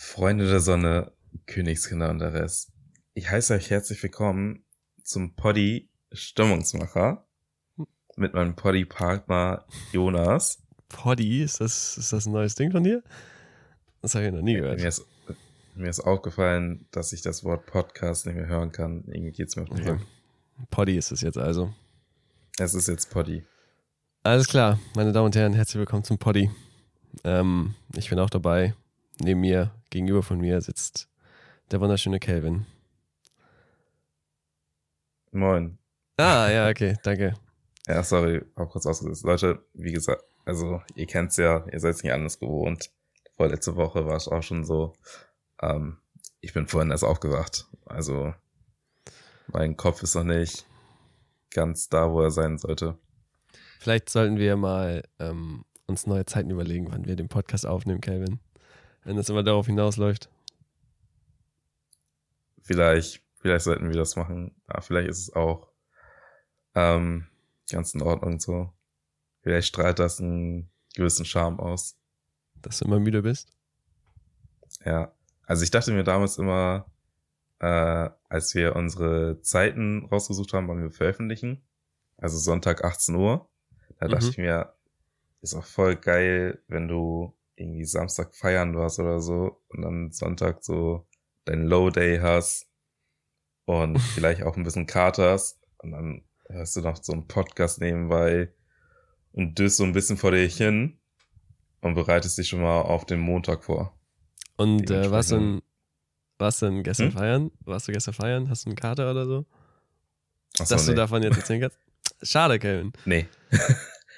Freunde der Sonne, Königskinder und der Rest. Ich heiße euch herzlich willkommen zum Poddy Stimmungsmacher mit meinem Poddy-Partner Jonas. Poddy, ist das, ist das ein neues Ding von dir? Das habe ich noch nie gehört. Mir ist, mir ist aufgefallen, dass ich das Wort Podcast nicht mehr hören kann. Irgendwie geht's mir auf den Okay. Poddy ist es jetzt also. Es ist jetzt Poddy. Alles klar, meine Damen und Herren, herzlich willkommen zum Poddy. Ähm, ich bin auch dabei. Neben mir, gegenüber von mir sitzt der wunderschöne Kelvin. Moin. Ah, ja, okay, danke. Ja, sorry, auch kurz ausgesetzt. Leute, wie gesagt, also ihr kennt's ja, ihr seid nicht anders gewohnt. Vorletzte Woche war es auch schon so. Ähm, ich bin vorhin erst aufgewacht. Also mein Kopf ist noch nicht ganz da, wo er sein sollte. Vielleicht sollten wir mal ähm, uns neue Zeiten überlegen, wann wir den Podcast aufnehmen, Kelvin. Wenn das immer darauf hinausläuft. Vielleicht, vielleicht sollten wir das machen. Aber vielleicht ist es auch ähm, ganz in Ordnung so. Vielleicht strahlt das einen gewissen Charme aus. Dass du immer müde bist. Ja. Also ich dachte mir damals immer, äh, als wir unsere Zeiten rausgesucht haben, wann wir veröffentlichen, also Sonntag 18 Uhr, da dachte Mhm. ich mir, ist auch voll geil, wenn du irgendwie Samstag feiern warst oder so und dann Sonntag so deinen Low Day hast und vielleicht auch ein bisschen Katers und dann hörst du noch so einen Podcast nebenbei und döst so ein bisschen vor dir hin und bereitest dich schon mal auf den Montag vor. Und äh, was denn, Dementsprechend- was denn gestern Hm? feiern? Warst du gestern feiern? Hast du einen Kater oder so? Ach so, Dass nee. du davon jetzt erzählen kannst? Schade, Kelvin. Nee.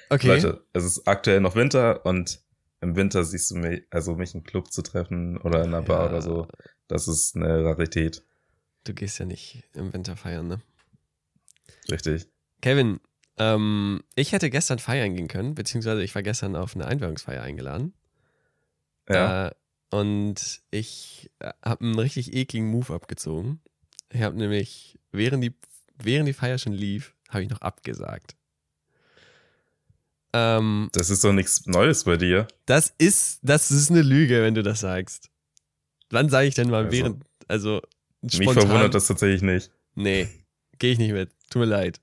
Okay. Leute, es ist aktuell noch Winter und im Winter siehst du mich, also mich im Club zu treffen oder in einer Bar Ja. oder so, das ist eine Rarität. Du gehst ja nicht im Winter feiern, ne? Richtig. Kevin, ähm, ich hätte gestern feiern gehen können, beziehungsweise ich war gestern auf eine Einweihungsfeier eingeladen. Ja. Äh, und ich habe einen richtig ekligen Move abgezogen. Ich habe nämlich, während die, während die Feier schon lief, habe ich noch abgesagt. Ähm, das ist doch nichts Neues bei dir. das ist, das ist eine Lüge, wenn du das sagst. Wann sage ich denn mal Also, während, also Mich spontan? verwundert das tatsächlich nicht. Nee, gehe ich nicht mit. Tut mir leid.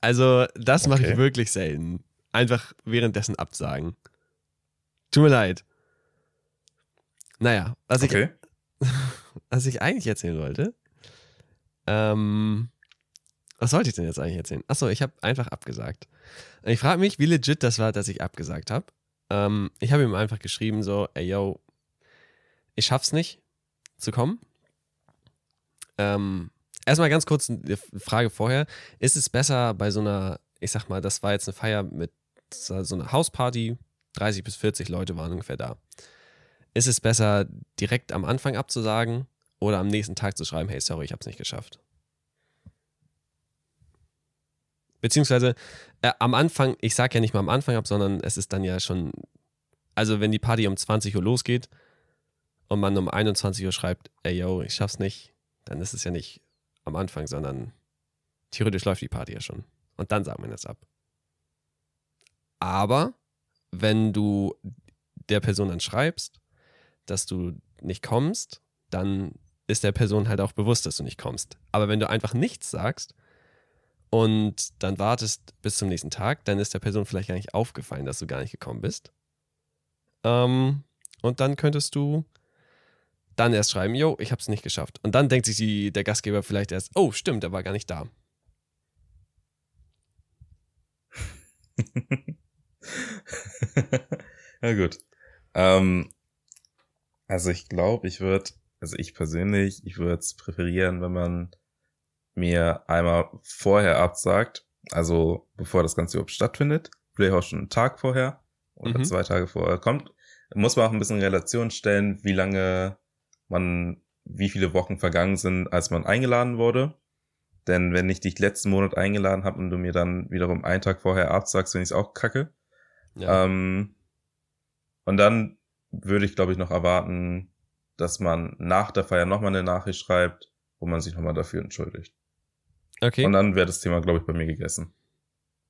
Also, das mache ich wirklich selten. Einfach währenddessen absagen. Tut mir leid. Naja, was, Okay. ich, was ich eigentlich erzählen wollte. Ähm, was sollte ich denn jetzt eigentlich erzählen? Achso, ich habe einfach abgesagt. Ich frage mich, wie legit das war, dass ich abgesagt habe. Ähm, ich habe ihm einfach geschrieben, so, ey, yo, ich schaff's nicht zu kommen. Ähm, erstmal ganz kurz eine Frage vorher. Ist es besser bei so einer, ich sag mal, das war jetzt eine Feier mit so einer Hausparty, 30 bis 40 Leute waren ungefähr da. Ist es besser, direkt am Anfang abzusagen oder am nächsten Tag zu schreiben, hey, sorry, ich hab's nicht geschafft? Beziehungsweise äh, am Anfang, ich sag ja nicht mal am Anfang ab, sondern es ist dann ja schon, also wenn die Party um 20 Uhr losgeht und man um 21 Uhr schreibt, ey yo, ich schaff's nicht, dann ist es ja nicht am Anfang, sondern theoretisch läuft die Party ja schon. Und dann sagt man das ab. Aber wenn du der Person dann schreibst, dass du nicht kommst, dann ist der Person halt auch bewusst, dass du nicht kommst. Aber wenn du einfach nichts sagst und dann wartest bis zum nächsten Tag, dann ist der Person vielleicht gar nicht aufgefallen, dass du gar nicht gekommen bist. Ähm, und dann könntest du dann erst schreiben, yo, ich hab's nicht geschafft. Und dann denkt sich die, der Gastgeber vielleicht erst, oh, stimmt, er war gar nicht da. ja, gut. Ähm, also ich glaube, ich würde, also ich persönlich, ich würde es präferieren, wenn man mir einmal vorher absagt, also bevor das Ganze überhaupt stattfindet, vielleicht auch schon einen Tag vorher oder Mhm. zwei Tage vorher kommt, muss man auch ein bisschen in Relation stellen, wie lange man, wie viele Wochen vergangen sind, als man eingeladen wurde. Denn wenn ich dich letzten Monat eingeladen habe und du mir dann wiederum einen Tag vorher absagst, finde ich es auch kacke. Ja. Ähm, und dann würde ich, glaube ich, noch erwarten, dass man nach der Feier nochmal eine Nachricht schreibt, wo man sich nochmal dafür entschuldigt. Okay. Und dann wäre das Thema, glaube ich, bei mir gegessen.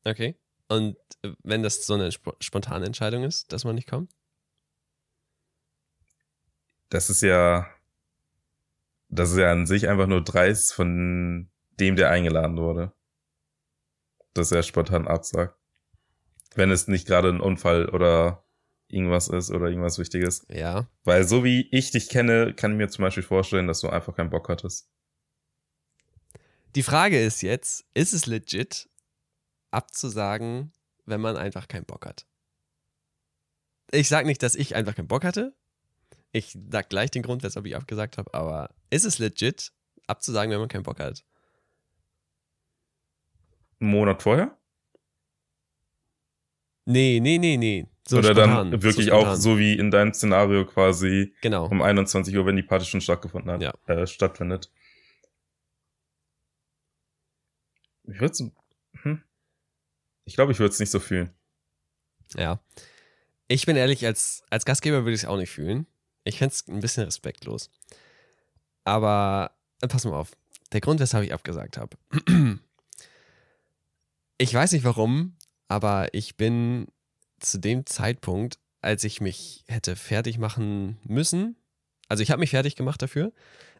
Okay. Und äh, wenn das so eine sp spontane Entscheidung ist, dass man nicht kommt? das ist ja, das ist ja an sich einfach nur dreist von dem, der eingeladen wurde. Dass er spontan absagt. Wenn es nicht gerade ein Unfall oder irgendwas ist oder irgendwas Wichtiges. Ja. Weil so wie ich dich kenne, kann ich mir zum Beispiel vorstellen, dass du einfach keinen Bock hattest. Die Frage ist jetzt, ist es legit abzusagen, wenn man einfach keinen Bock hat? Ich sag nicht, dass ich einfach keinen Bock hatte. Ich sag gleich den Grund, weshalb ich abgesagt habe, aber ist es legit abzusagen, wenn man keinen Bock hat? Einen Monat vorher? Nee, nee, nee, nee. So Oder spontan, dann wirklich so auch so wie in deinem Szenario quasi Genau. um 21 Uhr, wenn die Party schon stattgefunden hat, Ja. äh, stattfindet. Ich würde hm. Ich glaube, ich würde es nicht so fühlen. Ja. Ich bin ehrlich, als, als Gastgeber würde ich es auch nicht fühlen. Ich fände es ein bisschen respektlos. Aber äh, pass mal auf. Der Grund, weshalb ich abgesagt habe. Ich weiß nicht warum, aber ich bin zu dem Zeitpunkt, als ich mich hätte fertig machen müssen, also ich habe mich fertig gemacht dafür,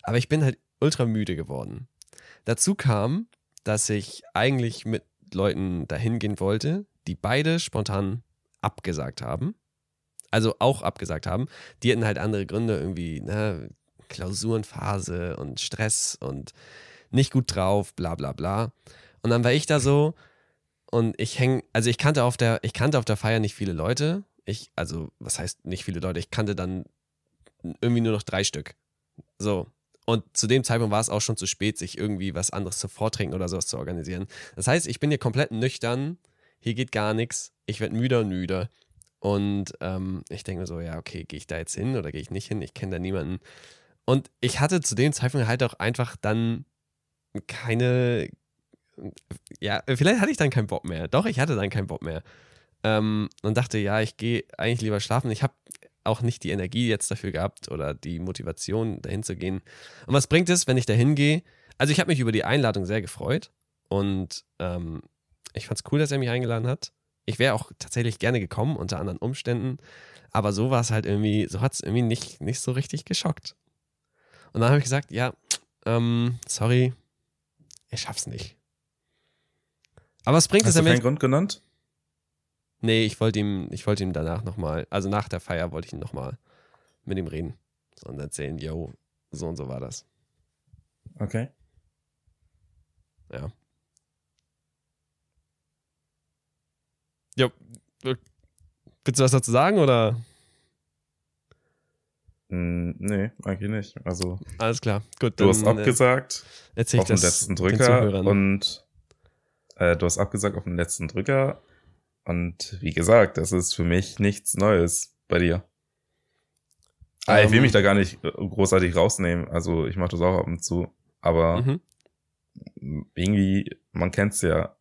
aber ich bin halt ultra müde geworden. Dazu kam, dass ich eigentlich mit Leuten dahin gehen wollte, die beide spontan abgesagt haben. Also auch abgesagt haben. Die hatten halt andere Gründe, irgendwie, ne, Klausurenphase und Stress und nicht gut drauf, bla bla bla. Und dann war ich da so und ich häng, also ich kannte auf der, ich kannte auf der Feier nicht viele Leute. Ich, also, was heißt nicht viele Leute? Ich kannte dann irgendwie nur noch drei Stück. So. Und zu dem Zeitpunkt war es auch schon zu spät, sich irgendwie was anderes zu vortrinken oder sowas zu organisieren. Das heißt, ich bin hier komplett nüchtern, hier geht gar nichts, ich werde müder und müder. Und ähm, ich denke mir so, ja, okay, gehe ich da jetzt hin oder gehe ich nicht hin? Ich kenne da niemanden. Und ich hatte zu dem Zeitpunkt halt auch einfach dann keine, ja, vielleicht hatte ich dann keinen Bock mehr. Doch, ich hatte dann keinen Bock mehr. Ähm, und dachte, ja, ich gehe eigentlich lieber schlafen. Ich habe auch nicht die Energie jetzt dafür gehabt oder die Motivation, dahin zu gehen. Und was bringt es, wenn ich dahin gehe? Also ich habe mich über die Einladung sehr gefreut und ähm, ich fand es cool, dass er mich eingeladen hat. Ich wäre auch tatsächlich gerne gekommen unter anderen Umständen, aber so war es halt irgendwie, so hat es irgendwie nicht, nicht so richtig geschockt. Und dann habe ich gesagt, ja, ähm, sorry, ich schaff's nicht. Aber was bringt es Hast du keinen Grund genannt? Nee, ich wollte ihm, ich wollte ihm danach nochmal, also nach der Feier wollte ich ihn nochmal mit ihm reden und erzählen, yo, so und so war das. Okay. Ja. Jo, willst du was dazu sagen oder? Hm, nee, eigentlich nicht. Also, Alles klar, gut. du hast äh, abgesagt erzähl ich auf den das letzten den Drücker Zuhörern. und äh, du hast abgesagt auf den letzten Drücker und wie gesagt, das ist für mich nichts Neues bei dir. Ah, ich will Ähm, mich da gar nicht äh, großartig rausnehmen. Also ich mache das auch ab und zu. Aber Mhm. irgendwie, man kennt's ja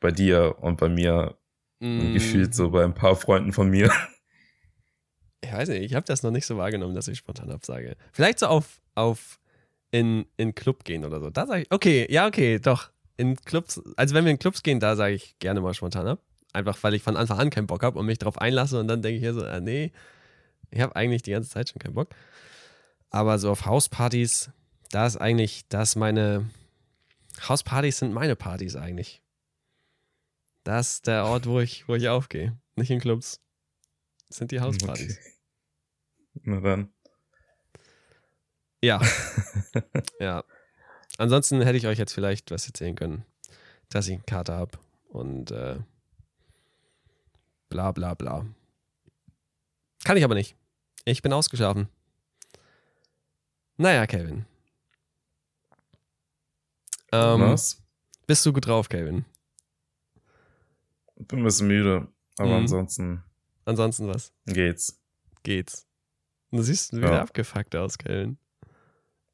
bei dir und bei mir und Mm, gefühlt so bei ein paar Freunden von mir. Ich weiß nicht, ich habe das noch nicht so wahrgenommen, dass ich spontan absage. Vielleicht so auf, auf in, in Club gehen oder so. Da sage ich, okay, ja, okay, doch. In Clubs, also wenn wir in Clubs gehen, da sage ich gerne mal spontan ab. Einfach weil ich von Anfang an keinen Bock habe und mich darauf einlasse und dann denke ich hier so, ah, nee, ich habe eigentlich die ganze Zeit schon keinen Bock. Aber so auf Hauspartys, da ist eigentlich, da ist meine, Hauspartys sind meine Partys eigentlich. Das ist der Ort, wo ich, wo ich aufgehe. Nicht in Clubs. Das sind die Hauspartys. Okay. Na dann. Ja. ja. Ansonsten hätte ich euch jetzt vielleicht was erzählen können, dass ich einen Kater habe und äh, bla bla bla. Kann ich aber nicht. Ich bin ausgeschlafen. Naja, Kevin. Ähm, Was? bist du gut drauf, Kevin? Bin ein bisschen müde, aber Mhm. ansonsten Ansonsten was? geht's. Geht's. Du siehst wieder Ja. abgefuckt aus, Kevin.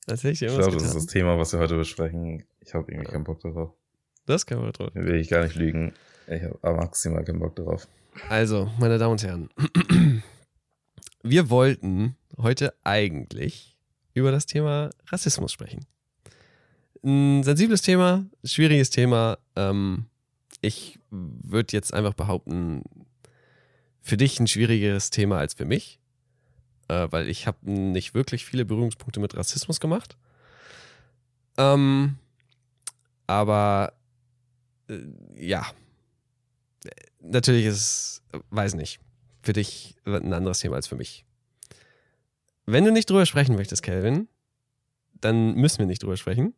Hätte ich glaube, das ist das Thema, was wir heute besprechen. Ich habe irgendwie keinen Bock darauf. Das kann man drauf. Will ich gar nicht lügen. Ich habe maximal keinen Bock darauf. Also, meine Damen und Herren, wir wollten heute eigentlich über das Thema Rassismus sprechen. Ein sensibles Thema, schwieriges Thema. Ähm, ich würde jetzt einfach behaupten, für dich ein schwierigeres Thema als für mich. äh, weil ich habe nicht wirklich viele Berührungspunkte mit Rassismus gemacht. Ähm, aber äh, ja, natürlich ist es, weiß nicht, für dich ein anderes Thema als für mich. Wenn du nicht drüber sprechen möchtest, Kelvin, dann müssen wir nicht drüber sprechen.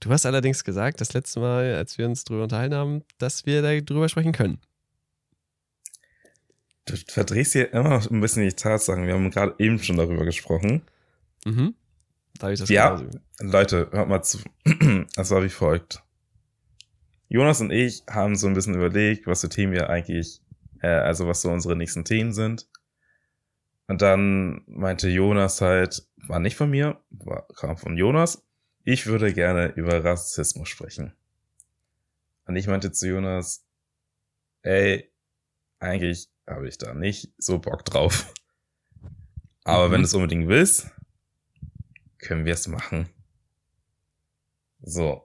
Du hast allerdings gesagt, das letzte Mal, als wir uns drüber unterhalten haben, dass wir darüber sprechen können. Du verdrehst hier immer noch ein bisschen die Tatsachen. Wir haben gerade eben schon darüber gesprochen. Mhm. Da ich das ja. Leute, hört mal zu. Das war wie folgt. Jonas und ich haben so ein bisschen überlegt, was für Themen wir eigentlich, äh, also was so unsere nächsten Themen sind. Und dann meinte Jonas halt, war nicht von mir, war, kam von Jonas, ich würde gerne über Rassismus sprechen. Und ich meinte zu Jonas, ey, eigentlich habe ich da nicht so Bock drauf. Aber mhm. wenn du es unbedingt willst, können wir es machen. So.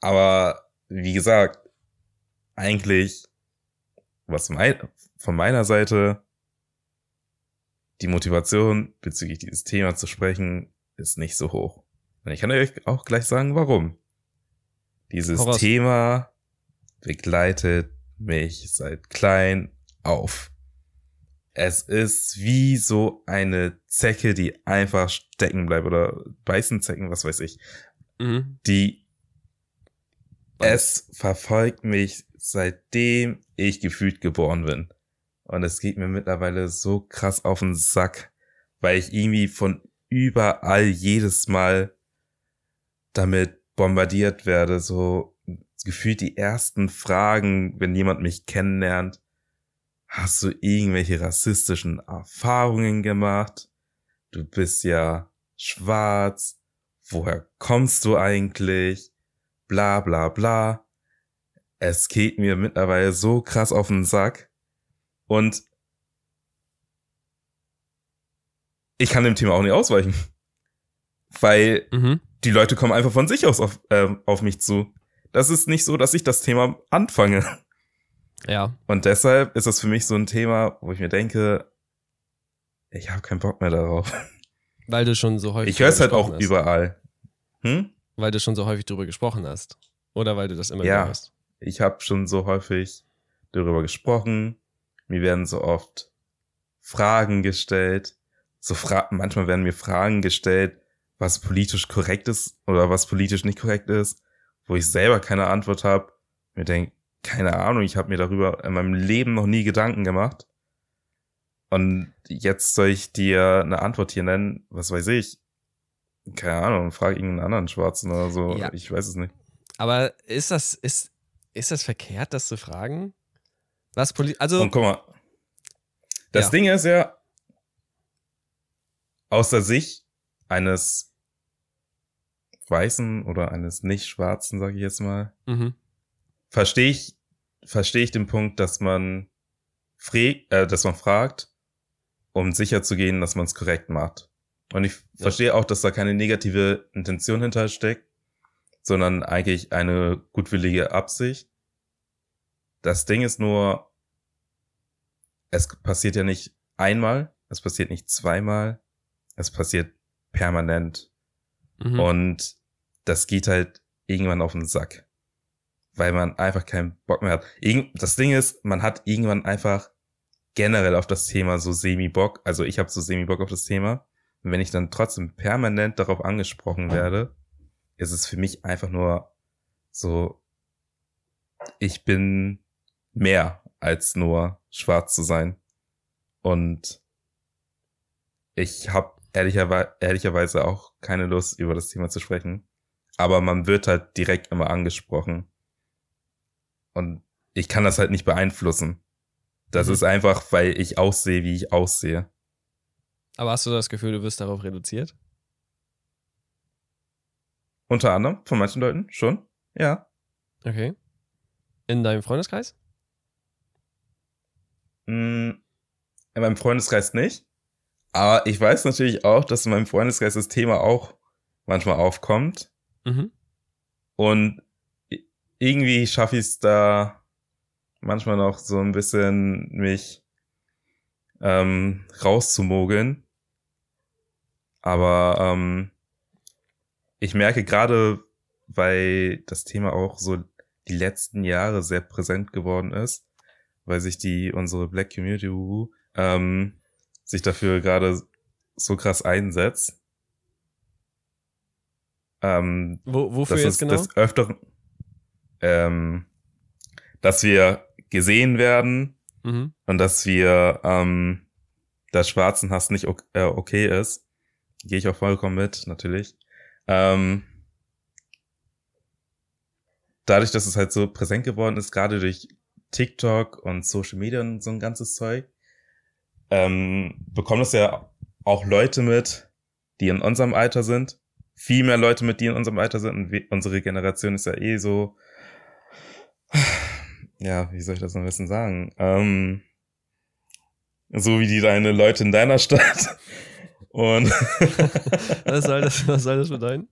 Aber wie gesagt, eigentlich, was mein, von meiner Seite, die Motivation bezüglich dieses Thema zu sprechen, ist nicht so hoch. Und ich kann euch auch gleich sagen, warum. Dieses Thema begleitet mich seit klein auf. Es ist wie so eine Zecke, die einfach stecken bleibt oder beißen Zecken, was weiß ich. Mhm. Die es verfolgt mich seitdem ich gefühlt geboren bin. Und es geht mir mittlerweile so krass auf den Sack, weil ich irgendwie von überall jedes Mal damit bombardiert werde, so gefühlt die ersten Fragen, wenn jemand mich kennenlernt. Hast du irgendwelche rassistischen Erfahrungen gemacht? Du bist ja schwarz. Woher kommst du eigentlich? Bla bla bla. Es geht mir mittlerweile so krass auf den Sack. Und ich kann dem Thema auch nicht ausweichen. Weil mhm die Leute kommen einfach von sich aus auf, äh, auf mich zu. Das ist nicht so, dass ich das Thema anfange. Ja. Und deshalb ist das für mich so ein Thema, wo ich mir denke, ich habe keinen Bock mehr darauf. Weil du schon so häufig. Ich höre es halt auch hast. überall. Hm? Weil du schon so häufig drüber gesprochen hast. Oder weil du das immer ja, hörst. Ich habe schon so häufig darüber gesprochen. Mir werden so oft Fragen gestellt. So Fra manchmal werden mir Fragen gestellt, was politisch korrekt ist oder was politisch nicht korrekt ist, wo ich selber keine Antwort habe. Mir denke, keine Ahnung, ich habe mir darüber in meinem Leben noch nie Gedanken gemacht. Und jetzt soll ich dir eine Antwort hier nennen, was weiß ich. Keine Ahnung, frag irgendeinen anderen Schwarzen oder so. Ja. Ich weiß es nicht. Aber ist das, ist, ist das verkehrt, das zu fragen? Was politisch, also. Und guck mal. Das ja. Ding ist ja, aus der Sicht eines Weißen oder eines nicht Schwarzen, sage ich jetzt mal, mhm. verstehe ich, verstehe ich den Punkt, dass man äh, dass man fragt, um sicher zu gehen, dass man es korrekt macht. Und ich ja. verstehe auch, dass da keine negative Intention hintersteckt, sondern eigentlich eine gutwillige Absicht. Das Ding ist nur, es passiert ja nicht einmal, es passiert nicht zweimal, es passiert permanent. Mhm. Und das geht halt irgendwann auf den Sack. Weil man einfach keinen Bock mehr hat. Das Ding ist, man hat irgendwann einfach generell auf das Thema so semi-Bock. Also ich habe so semi-Bock auf das Thema. Und wenn ich dann trotzdem permanent darauf angesprochen werde, ist es für mich einfach nur so, ich bin mehr als nur schwarz zu sein. Und ich habe ehrlicherweise, ehrlicherweise auch keine Lust, über das Thema zu sprechen aber man wird halt direkt immer angesprochen. Und ich kann das halt nicht beeinflussen. Das mhm. ist einfach, weil ich aussehe, wie ich aussehe. Aber hast du das Gefühl, du wirst darauf reduziert? Unter anderem, von manchen Leuten schon, ja. Okay. In deinem Freundeskreis? Mm, in meinem Freundeskreis nicht. Aber ich weiß natürlich auch, dass in meinem Freundeskreis das Thema auch manchmal aufkommt. Mhm. Und irgendwie schaffe ich es da manchmal noch so ein bisschen mich ähm, rauszumogeln. Aber ähm, ich merke gerade, weil das Thema auch so die letzten Jahre sehr präsent geworden ist, weil sich die unsere Black Community ähm, sich dafür gerade so krass einsetzt. Ähm, Wo, wofür jetzt es genau? des Öfteren, ähm, dass wir gesehen werden mhm. und dass wir ähm, dass Schwarzenhass nicht ok äh, okay ist. Gehe ich auch vollkommen mit, natürlich. Ähm, dadurch, dass es halt so präsent geworden ist, gerade durch TikTok und Social Media und so ein ganzes Zeug, ähm, bekommen das ja auch Leute mit, die in unserem Alter sind. Viel mehr Leute mit, die in unserem Alter sind. Und unsere Generation ist ja eh so, ja, wie soll ich das am besten sagen? Ähm, so wie die deine Leute in deiner Stadt. Und was, soll das, was soll das bedeuten?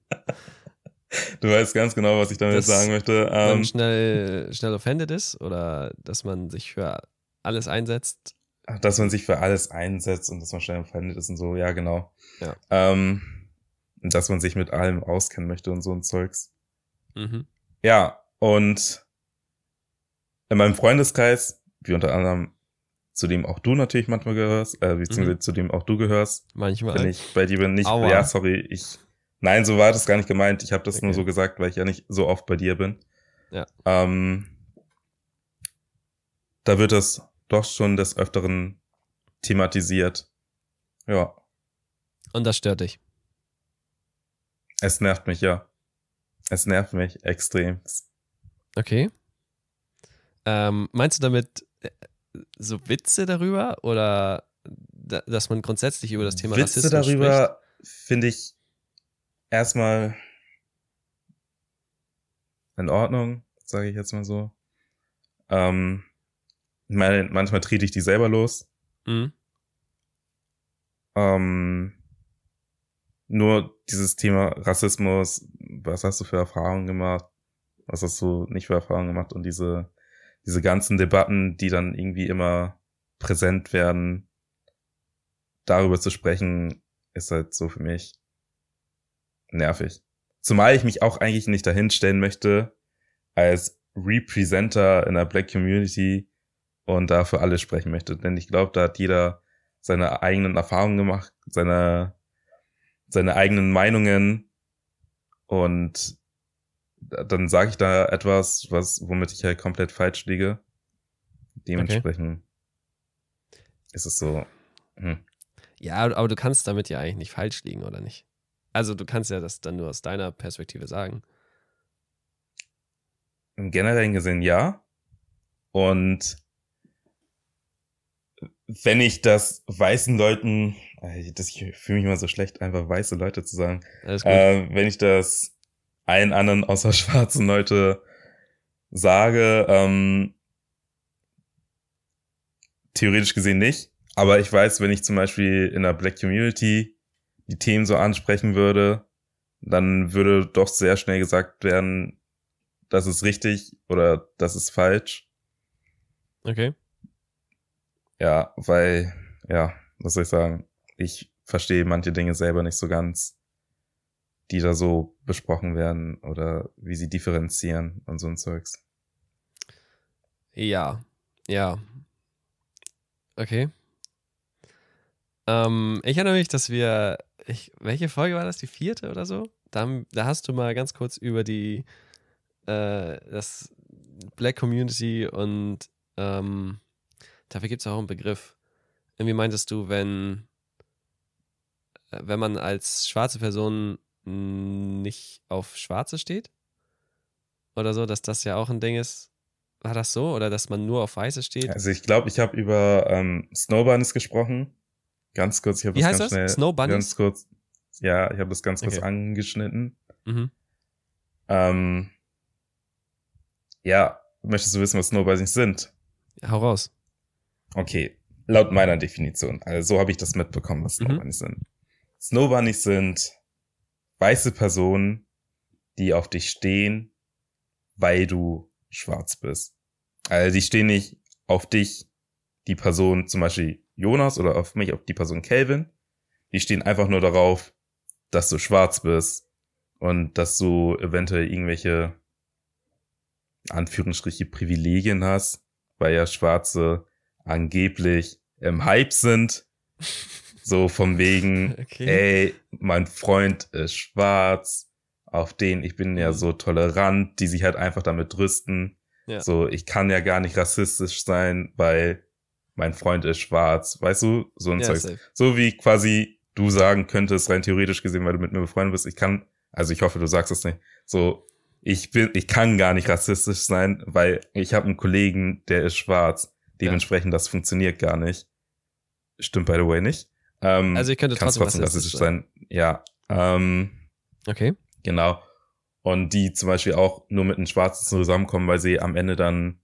du weißt ganz genau, was ich damit Dass sagen möchte. man Ähm, schnell, schnell offended ist oder dass man sich für alles einsetzt. dass man sich für alles einsetzt und dass man schnell empfindet ist und so, ja, genau. Ja. Ähm, dass man sich mit allem auskennen möchte und so ein Zeugs. Mhm. Ja, und in meinem Freundeskreis, wie unter anderem zu dem auch du natürlich manchmal gehörst, äh, beziehungsweise Mhm. zu dem auch du gehörst, Manchmal. wenn ich bei dir bin, nicht, Aua. ja, sorry, ich, nein, so war das gar nicht gemeint, ich habe das nur Okay. so gesagt, weil ich ja nicht so oft bei dir bin. Ja. Ähm, da wird es doch schon des Öfteren thematisiert. Ja, Und das stört dich. es nervt mich, ja. Es nervt mich extrem. Okay. Ähm, meinst du damit äh, so Witze darüber oder da, dass man grundsätzlich über das Thema Witze Rassismus spricht? darüber finde ich erstmal in Ordnung, sage ich jetzt mal so. Ähm, ich meine, manchmal trete ich die selber los. Mhm. Ähm, nur dieses Thema Rassismus, was hast du für Erfahrungen gemacht? Was hast du nicht für Erfahrungen gemacht? Und diese, diese ganzen Debatten, die dann irgendwie immer präsent werden, darüber zu sprechen, ist halt so für mich nervig. Zumal ich mich auch eigentlich nicht dahinstellen möchte als Representer in der Black Community und da für alle sprechen möchte. Denn ich glaube, da hat jeder seine eigenen Erfahrungen gemacht, seine, seine eigenen Meinungen und dann sage ich da etwas, was, womit ich halt komplett falsch liege. Dementsprechend ist es so, hm. Ja, aber du kannst damit ja eigentlich nicht falsch liegen, oder nicht? Also du kannst ja das dann nur aus deiner Perspektive sagen. im generellen gesehen ja. Und wenn ich das weißen Leuten, äh, das, ich fühle mich immer so schlecht, einfach weiße Leute zu sagen, Alles gut. äh, wenn ich das allen anderen außer schwarzen Leute sage, ähm, theoretisch gesehen nicht. Aber ich weiß, wenn ich zum Beispiel in der Black Community die Themen so ansprechen würde, dann würde doch sehr schnell gesagt werden, das ist richtig oder das ist falsch. Okay. Ja, weil, ja, was soll ich sagen? Ich verstehe manche Dinge selber nicht so ganz, die da so besprochen werden oder wie sie differenzieren und so ein Zeugs. Ja. Ja. Okay. Ähm, ich erinnere mich, dass wir. Ich, welche Folge war das? Die vierte oder so? Da, da hast du mal ganz kurz über die äh, das Black Community und ähm, dafür gibt es auch einen Begriff. Irgendwie meintest du, wenn, äh, wenn man als schwarze Person nicht auf Schwarze steht? Oder so, dass das ja auch ein Ding ist. War das so? Oder dass man nur auf Weiße steht? Also ich glaube, ich habe über ähm, Snowbunnies gesprochen. Ganz kurz, ich habe das heißt ganz das? schnell. Snowbunnies? Ganz kurz. Ja, ich habe das ganz kurz Okay. angeschnitten. Mhm. Ähm, ja, möchtest du wissen, was Snowbunnies sind? Hau raus. Okay, laut meiner Definition. Also so habe ich das mitbekommen, was Mhm. Snowbunnies sind. Snowbunnies sind weiße Personen, die auf dich stehen, weil du schwarz bist. Also die stehen nicht auf dich, die Person zum Beispiel, Jonas oder auf mich, auf die Person Kelvin. Die stehen einfach nur darauf, dass du schwarz bist und dass du eventuell irgendwelche Anführungsstriche Privilegien hast, weil ja Schwarze angeblich im Hype sind. So von wegen, okay. ey, mein Freund ist schwarz, auf den ich bin ja mhm. so tolerant, die sich halt einfach damit rüsten. Ja. So, ich kann ja gar nicht rassistisch sein, weil mein Freund ist schwarz. Weißt du, so ein ja, Zeug. Safe. So wie quasi du sagen könntest, rein theoretisch gesehen, weil du mit mir befreundet bist, ich kann, also ich hoffe, du sagst es nicht, so, ich bin, ich kann gar nicht rassistisch sein, weil ich habe einen Kollegen, der ist schwarz. Dementsprechend, ja. das funktioniert gar nicht. Stimmt, by the way, nicht. Ähm, also ich könnte trotzdem, trotzdem rassistisch sein. sein. Ja. Ähm, okay. Genau. Und die zum Beispiel auch nur mit den Schwarzen zusammenkommen, weil sie am Ende dann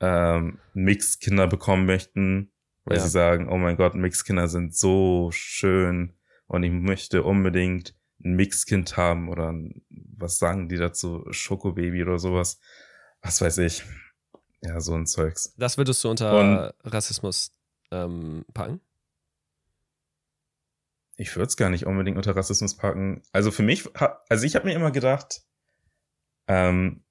ähm, Mixkinder bekommen möchten, weil ja. sie sagen, oh mein Gott, Mixkinder sind so schön und ich möchte unbedingt ein Mixkind haben oder ein, was sagen die dazu, Schokobaby oder sowas. Was weiß ich. Ja, so ein Zeugs. Das würdest du unter und, Rassismus ähm, packen? Ich würde es gar nicht unbedingt unter Rassismus packen. Also für mich, also ich habe mir immer gedacht, ähm,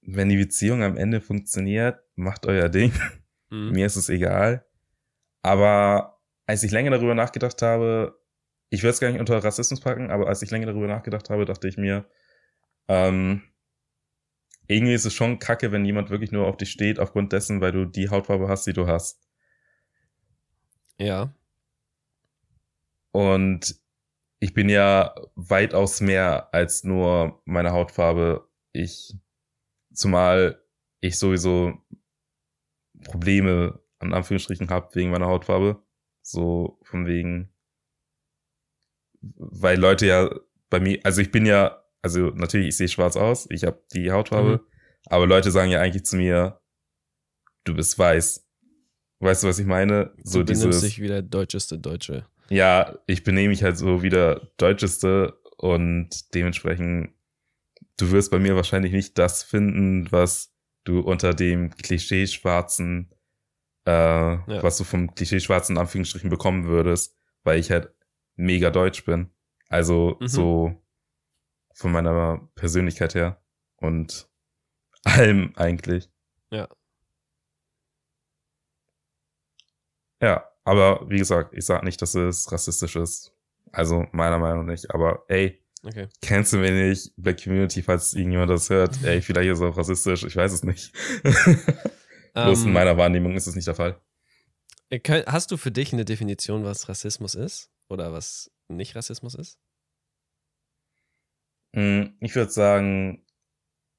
wenn die Beziehung am Ende funktioniert, macht euer Ding. Mhm. Mir ist es egal. Aber als ich länger darüber nachgedacht habe, ich würde es gar nicht unter Rassismus packen, aber als ich länger darüber nachgedacht habe, dachte ich mir, ähm, irgendwie ist es schon kacke, wenn jemand wirklich nur auf dich steht, aufgrund dessen, weil du die Hautfarbe hast, die du hast. Ja. Und ich bin ja weitaus mehr als nur meine Hautfarbe. Ich, zumal ich sowieso Probleme an Anführungsstrichen habe wegen meiner Hautfarbe. So von wegen, weil Leute ja bei mir, also ich bin ja, also natürlich, ich sehe schwarz aus, ich habe die Hautfarbe, mhm. aber Leute sagen ja eigentlich zu mir, du bist weiß. Weißt du, was ich meine? So du dieses dich wie der deutscheste Deutsche. Ja, ich benehme mich halt so wie der deutscheste und dementsprechend, du wirst bei mir wahrscheinlich nicht das finden, was du unter dem Klischee-Schwarzen, äh, ja. was du vom Klischee-Schwarzen Anführungsstrichen bekommen würdest, weil ich halt mega deutsch bin. Also mhm. so von meiner Persönlichkeit her und allem eigentlich. Ja. Ja, aber wie gesagt, ich sag nicht, dass es rassistisch ist. Also meiner Meinung nach nicht. Aber ey, okay. kennst du mich nicht? Black Community, falls irgendjemand das hört, ey, vielleicht ist es auch rassistisch, ich weiß es nicht. Bloß um, in ähm. meiner Wahrnehmung ist es nicht der Fall. Äh, hast du für dich eine Definition, was Rassismus ist? Oder was nicht Rassismus ist? Hm, ich würde sagen,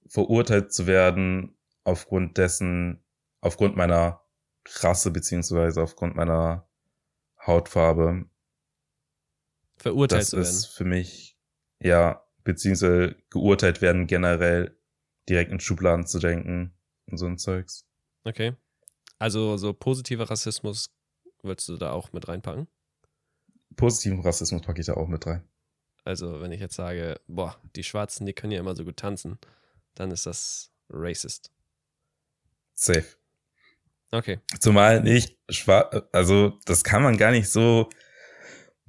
verurteilt zu werden aufgrund dessen, aufgrund meiner Rasse beziehungsweise aufgrund meiner Hautfarbe. Verurteilt das zu werden. Das ist für mich, ja, beziehungsweise geurteilt werden generell direkt in Schubladen zu denken und so ein Zeugs. Okay. Also so positiver Rassismus würdest du da auch mit reinpacken? Positiven Rassismus packe ich da auch mit rein. Also wenn ich jetzt sage, boah, die Schwarzen, die können ja immer so gut tanzen, dann ist das racist. Safe. Okay. Zumal nicht schwarz, also das kann man gar nicht so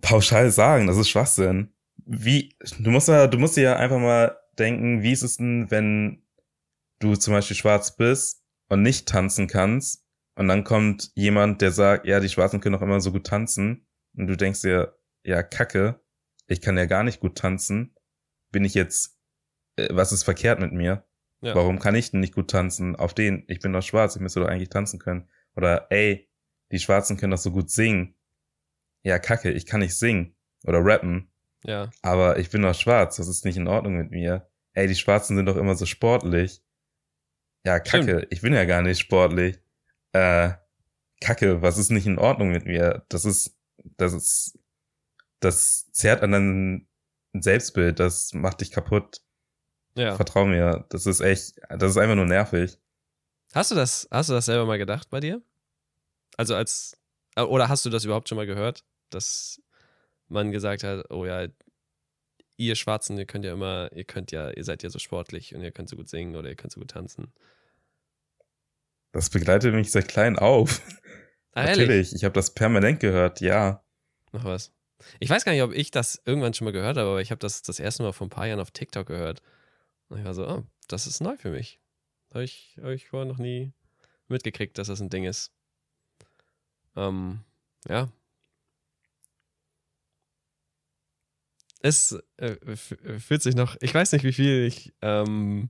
pauschal sagen, das ist Schwachsinn. Wie, du musst ja, du musst dir ja einfach mal denken, wie ist es denn, wenn du zum Beispiel schwarz bist und nicht tanzen kannst und dann kommt jemand, der sagt, ja, die Schwarzen können doch immer so gut tanzen und du denkst dir, ja, kacke, ich kann ja gar nicht gut tanzen, bin ich jetzt, äh, was ist verkehrt mit mir? Ja. Warum kann ich denn nicht gut tanzen? Auf den, ich bin doch schwarz, ich müsste doch eigentlich tanzen können. Oder ey, die Schwarzen können doch so gut singen. Ja, kacke, ich kann nicht singen oder rappen. Ja. Aber ich bin doch schwarz, das ist nicht in Ordnung mit mir. Ey, die Schwarzen sind doch immer so sportlich. Ja, kacke, Stimmt. ich bin ja gar nicht sportlich. Äh, kacke, was ist nicht in Ordnung mit mir? Das ist, das ist, das zerrt an deinem Selbstbild, das macht dich kaputt. Ja. Vertrau mir, das ist echt, das ist einfach nur nervig. Hast du das, hast du das selber mal gedacht bei dir? Also als, äh, oder hast du das überhaupt schon mal gehört, dass man gesagt hat, oh ja, ihr Schwarzen, ihr könnt ja immer, ihr könnt ja, ihr seid ja so sportlich und ihr könnt so gut singen oder ihr könnt so gut tanzen. Das begleitet mich seit klein auf. Ah, ehrlich? Natürlich, ich habe das permanent gehört, ja. Noch was. Ich weiß gar nicht, ob ich das irgendwann schon mal gehört habe, aber ich habe das das erste Mal vor ein paar Jahren auf TikTok gehört. Und ich war so, oh, das ist neu für mich. Habe ich, hab ich vorher noch nie mitgekriegt, dass das ein Ding ist. Ähm, ja. Es äh, f- fühlt sich noch, ich weiß nicht, wie viel ich, ähm,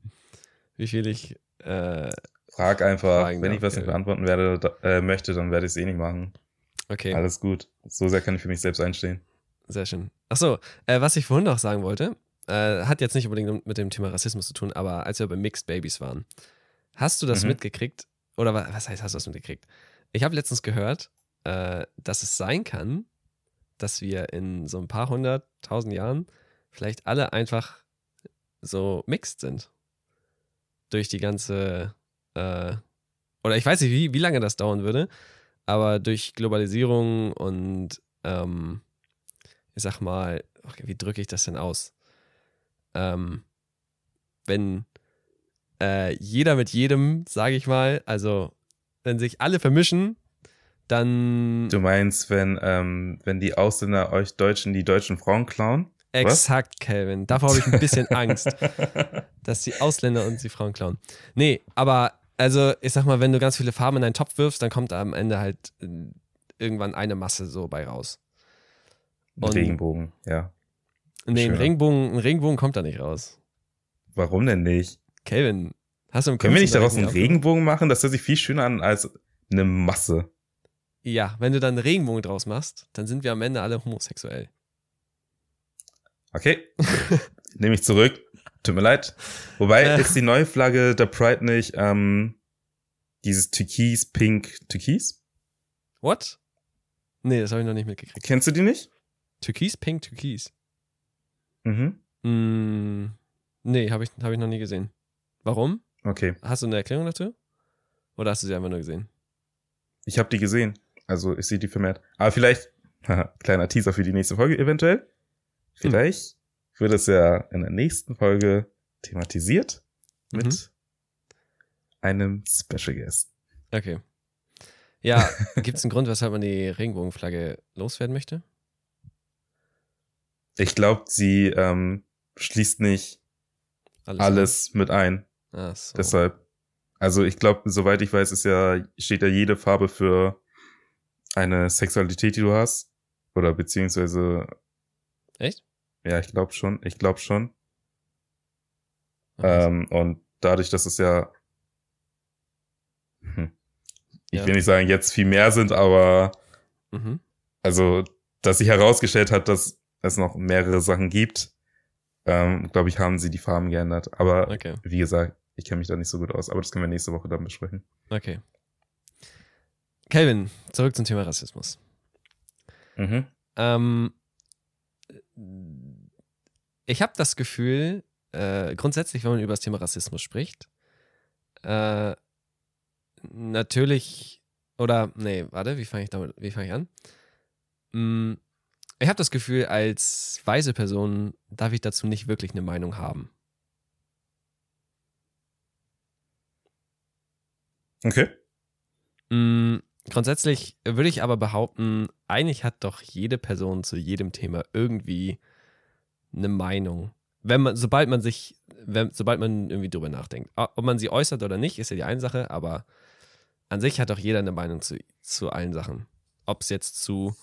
wie viel ich, äh, Frag einfach, Fragen wenn ich was nicht beantworten werde, da, äh, möchte, dann werde ich es eh nicht machen. okay. Alles gut. So sehr kann ich für mich selbst einstehen. Sehr schön. Achso, äh, was ich vorhin noch sagen wollte, äh, hat jetzt nicht unbedingt mit dem Thema Rassismus zu tun, aber als wir bei Mixed Babies waren, hast du das Mhm. mitgekriegt? Oder wa- was heißt, hast du das mitgekriegt? Ich habe letztens gehört, äh, dass es sein kann, dass wir in so ein paar hundert, tausend Jahren vielleicht alle einfach so mixed sind. Durch die ganze, äh, oder ich weiß nicht, wie, wie lange das dauern würde, aber durch Globalisierung und ähm, ich sag mal, okay, wie drücke ich das denn aus? Ähm, wenn äh, jeder mit jedem, sage ich mal, also wenn sich alle vermischen, dann Du meinst, wenn, ähm, wenn die Ausländer euch Deutschen die deutschen Frauen klauen? exakt, Calvin. Davor habe ich ein bisschen Angst, dass die Ausländer uns die Frauen klauen. Nee, aber also ich sag mal, wenn du ganz viele Farben in einen Topf wirfst, dann kommt am Ende halt äh, irgendwann eine Masse so bei raus. Und- Regenbogen, ja. Nee, ein. Regenbogen, ein Regenbogen kommt da nicht raus. Warum denn nicht? Calvin, hast du im Können wir nicht daraus einen Regenbogen machen? Das hört sich viel schöner an als eine Masse. Ja, wenn du dann einen Regenbogen draus machst, dann sind wir am Ende alle homosexuell. Okay, nehme ich zurück. Tut mir leid. Wobei Äh. ist die neue Flagge der Pride nicht ähm, dieses Türkis, Pink, Türkis? What? Nee, das habe ich noch nicht mitgekriegt. Kennst du die nicht? Türkis, Pink, Türkis. Mhm. Mm, nee, habe ich, hab ich noch nie gesehen. Warum? Okay, Hast du eine Erklärung dazu? Oder hast du sie einfach nur gesehen? ich habe die gesehen. Also ich sehe die vermehrt. Aber vielleicht, haha, kleiner Teaser für die nächste Folge eventuell. Vielleicht wird es ja in der nächsten Folge thematisiert mit Mhm. einem Special Guest. Okay. Ja, gibt es einen Grund, weshalb man die Regenbogenflagge loswerden möchte? Ich glaube, sie ähm, schließt nicht alles mit ein. Ach so. Deshalb, also ich glaube, soweit ich weiß, ist ja, steht ja jede Farbe für eine Sexualität, die du hast. Oder beziehungsweise, Echt? ja, ich glaube schon, ich glaube schon. Ach, Ähm, und dadurch, dass es ja, hm, ich Ja. will nicht sagen, jetzt viel mehr sind, aber mhm. also, dass sich herausgestellt hat, dass es noch mehrere Sachen gibt, ähm, glaube ich, haben sie die Farben geändert. Aber Okay, wie gesagt, ich kenne mich da nicht so gut aus, aber das können wir nächste Woche dann besprechen. okay. Kelvin, zurück zum Thema Rassismus. Mhm. Ähm, ich habe das Gefühl, äh, grundsätzlich, wenn man über das Thema Rassismus spricht, äh, natürlich, oder, nee, warte, wie fange ich damit, wie fange ich an? Mm, ich habe das Gefühl, als weise Person darf ich dazu nicht wirklich eine Meinung haben. Okay. Mm, grundsätzlich würde ich aber behaupten, eigentlich hat doch jede Person zu jedem Thema irgendwie eine Meinung. Wenn man, sobald man sich, wenn, sobald man irgendwie drüber nachdenkt. Ob man sie äußert oder nicht, ist ja die eine Sache, aber an sich hat doch jeder eine Meinung zu, zu allen Sachen. Ob es jetzt zu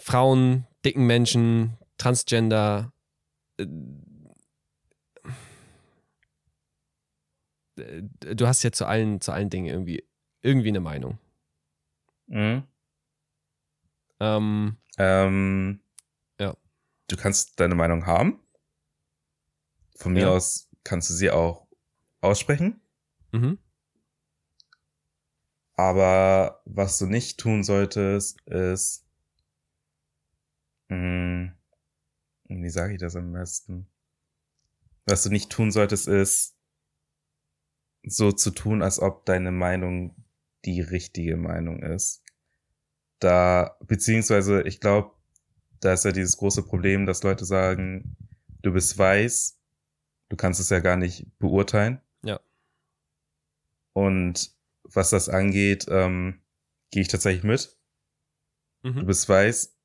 Frauen, dicken Menschen, Transgender, äh, äh, du hast ja zu allen, zu allen Dingen irgendwie, irgendwie eine Meinung. Mhm. Ähm, Ähm, Ja. Du kannst deine Meinung haben. Von mir Ja. aus kannst du sie auch aussprechen. mhm. Aber was du nicht tun solltest, ist, mh, wie sage ich das am besten? Was du nicht tun solltest, ist, so zu tun, als ob deine Meinung die richtige Meinung ist. Da, beziehungsweise, ich glaube, da ist ja dieses große Problem, dass Leute sagen, du bist weiß, du kannst es ja gar nicht beurteilen. Ja. Und was das angeht, ähm, gehe ich tatsächlich mit. Du Mhm. bist weiß,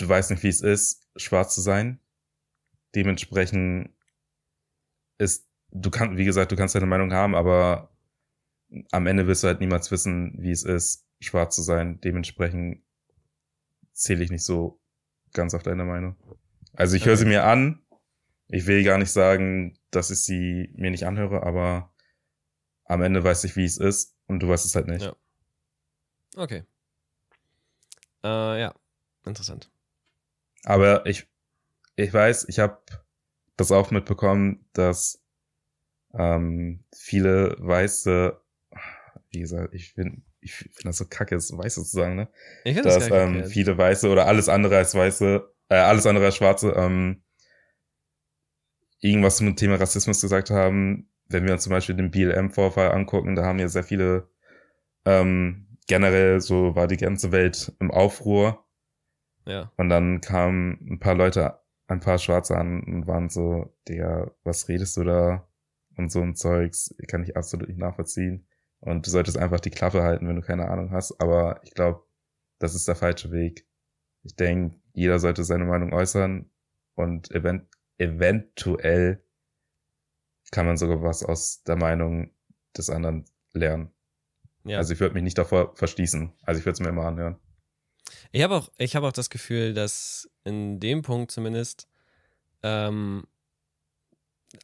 du weißt nicht, wie es ist, schwarz zu sein. Dementsprechend ist, du kannst, wie gesagt, du kannst deine Meinung haben, aber am Ende wirst du halt niemals wissen, wie es ist, schwarz zu sein. Dementsprechend zähle ich nicht so ganz auf deine Meinung. Also ich höre sie mir an. Ich will gar nicht sagen, dass ich sie mir nicht anhöre, aber am Ende weiß ich, wie es ist und du weißt es halt nicht. Ja. Okay. Äh, ja, interessant. Aber ich, ich weiß, ich habe das auch mitbekommen, dass ähm, viele Weiße, wie gesagt, ich finde ich finde das so kacke, es Weiße zu sagen, ne? Ich finde das gar ähm, viele Weiße oder alles andere als Weiße, äh, alles andere als Schwarze, ähm, irgendwas zum Thema Rassismus gesagt haben. Wenn wir uns zum Beispiel den BLM-Vorfall angucken, da haben ja sehr viele ähm, generell so war die ganze Welt im Aufruhr. Ja. Und dann kamen ein paar Leute, ein paar Schwarze an und waren so, Digga, was redest du da? Und so ein Zeugs kann ich absolut nicht nachvollziehen. Und du solltest einfach die Klappe halten, wenn du keine Ahnung hast. Aber ich glaube, das ist der falsche Weg. Ich denke, jeder sollte seine Meinung äußern und event eventuell kann man sogar was aus der Meinung des anderen lernen. ja. Also ich würde mich nicht davor verschließen. Also ich würde es mir immer anhören. Ich habe auch, ich habe auch das Gefühl, dass in dem Punkt zumindest, ähm,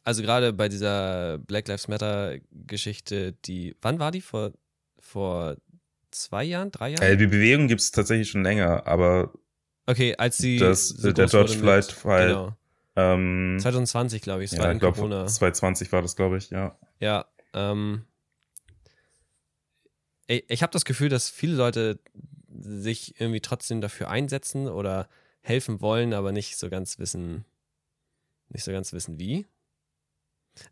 also gerade bei dieser Black Lives Matter Geschichte, die, wann war die? Vor, vor zwei Jahren, drei Jahren? Äh, die Bewegung gibt es tatsächlich schon länger, aber okay, als die das- so der George mit- Floyd-Fall, Genau. ähm, 2020, glaube ich, es war ja, in ich glaube Corona. 2020 war das, glaube ich, ja. Ja, ähm, ich, ich habe das Gefühl, dass viele Leute sich irgendwie trotzdem dafür einsetzen oder helfen wollen, aber nicht so ganz wissen, nicht so ganz wissen wie.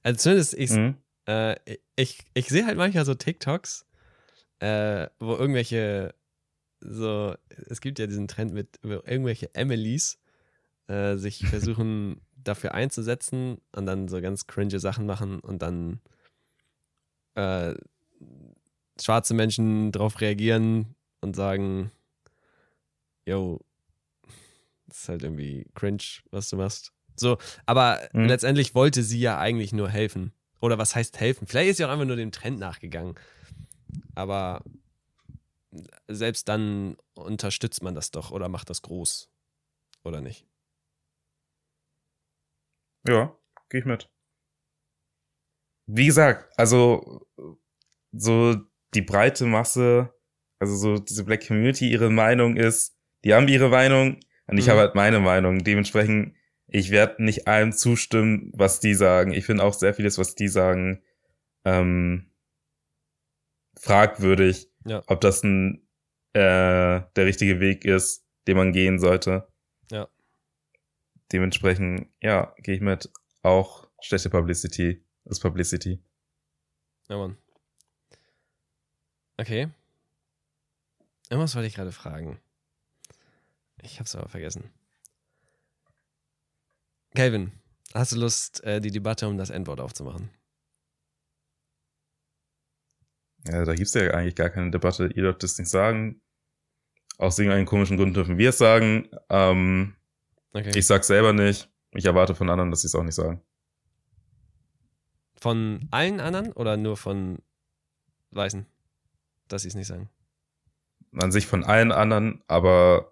Also zumindest ich, Mhm. äh, ich, ich sehe halt manchmal so TikToks, äh, wo irgendwelche so, es gibt ja diesen Trend mit irgendwelche Emilys äh, sich versuchen dafür einzusetzen und dann so ganz cringe Sachen machen und dann äh, schwarze Menschen darauf reagieren und sagen, yo, das ist halt irgendwie cringe, was du machst. So, aber Mhm. letztendlich wollte sie ja eigentlich nur helfen. Oder was heißt helfen? Vielleicht ist sie auch einfach nur dem Trend nachgegangen. Aber selbst dann unterstützt man das doch oder macht das groß. Oder nicht? Ja, gehe ich mit. Wie gesagt, also so die breite Masse, also so diese Black Community, ihre Meinung ist, die haben ihre Meinung und ich Mhm. habe halt meine Meinung. Dementsprechend, ich werde nicht allem zustimmen, was die sagen. Ich finde auch sehr vieles, was die sagen, ähm, fragwürdig, Ja. ob das ein äh, der richtige Weg ist, den man gehen sollte. Ja. Dementsprechend, ja, gehe ich mit. Auch schlechte Publicity ist Publicity. Ja, Mann. Okay. Irgendwas wollte ich gerade fragen. Ich hab's aber vergessen. Calvin, hast du Lust, äh, die Debatte um das Endwort aufzumachen? Ja, da gibt's ja eigentlich gar keine Debatte. Ihr dürft es nicht sagen. Aus irgendeinem komischen Grund dürfen wir es sagen. Ähm, Okay. ich sag's selber nicht. Ich erwarte von anderen, dass sie es auch nicht sagen. Von allen anderen oder nur von Weißen? Dass sie es nicht sagen. An sich von allen anderen, aber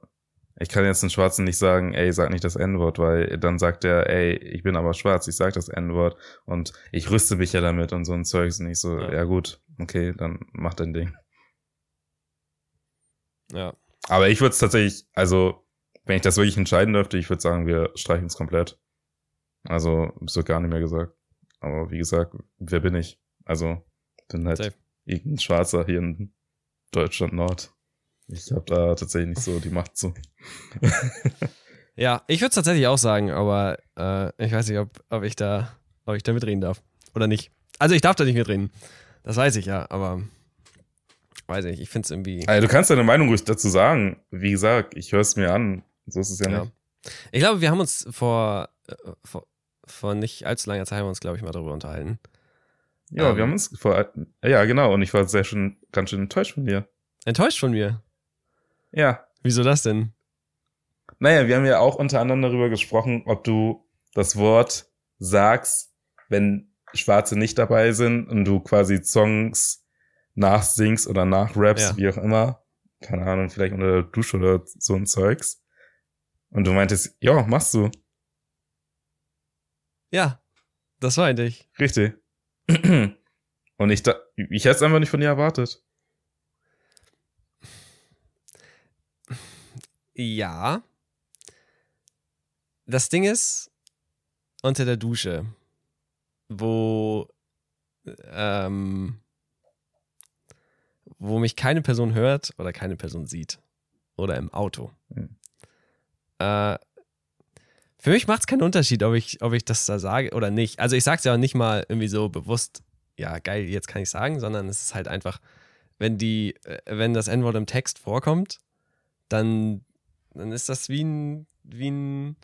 ich kann jetzt einen Schwarzen nicht sagen, ey, sag nicht das N-Wort, weil dann sagt er, ey, ich bin aber schwarz, ich sag das N-Wort und ich rüste mich ja damit und so ein Zeugs und ich so, Ja. ja, gut, okay, dann mach dein Ding. Ja. Aber ich würde es tatsächlich, also, wenn ich das wirklich entscheiden dürfte, ich würde sagen, wir streichen es komplett. Also, es wird gar nicht mehr gesagt. Aber wie gesagt, wer bin ich? Also, bin halt Safe. irgendein Schwarzer hier in Deutschland Nord. Ich habe da tatsächlich nicht so die Macht zu. Ja, ich würde es tatsächlich auch sagen, aber äh, ich weiß nicht, ob, ob ich da, ob ich da mitreden darf. Oder nicht. Also ich darf da nicht mitreden. Das weiß ich ja, aber weiß ich, ich finde es irgendwie. Also, du kannst deine Meinung ruhig dazu sagen. Wie gesagt, ich höre es mir an. So ist es ja, Ja. nicht. Ich glaube, wir haben uns vor, äh, vor, vor nicht allzu langer Zeit haben wir uns, glaube ich, mal darüber unterhalten. Ja, Ähm. wir haben uns vor, ja, genau, und ich war sehr schön, ganz schön enttäuscht von dir. Enttäuscht von mir. Ja. Wieso das denn? Naja, wir haben ja auch unter anderem darüber gesprochen, ob du das Wort sagst, wenn Schwarze nicht dabei sind und du quasi Songs nachsingst oder nachrappst, Ja. wie auch immer. Keine Ahnung, vielleicht unter der Dusche oder so ein Zeugs. Und du meintest, ja, machst du. Ja, das meinte ich. Richtig. Und ich, da, ich hätte es einfach nicht von dir erwartet. Ja. Das Ding ist, unter der Dusche, wo, ähm, wo mich keine Person hört oder keine Person sieht. Oder im Auto. Hm. Äh, für mich macht es keinen Unterschied, ob ich, ob ich das da sage oder nicht. Also ich sage es ja auch nicht mal irgendwie so bewusst, ja geil, jetzt kann ich sagen, sondern es ist halt einfach, wenn die, äh, wenn das N-Wort im Text vorkommt, dann, dann ist das wie ein, wie ein,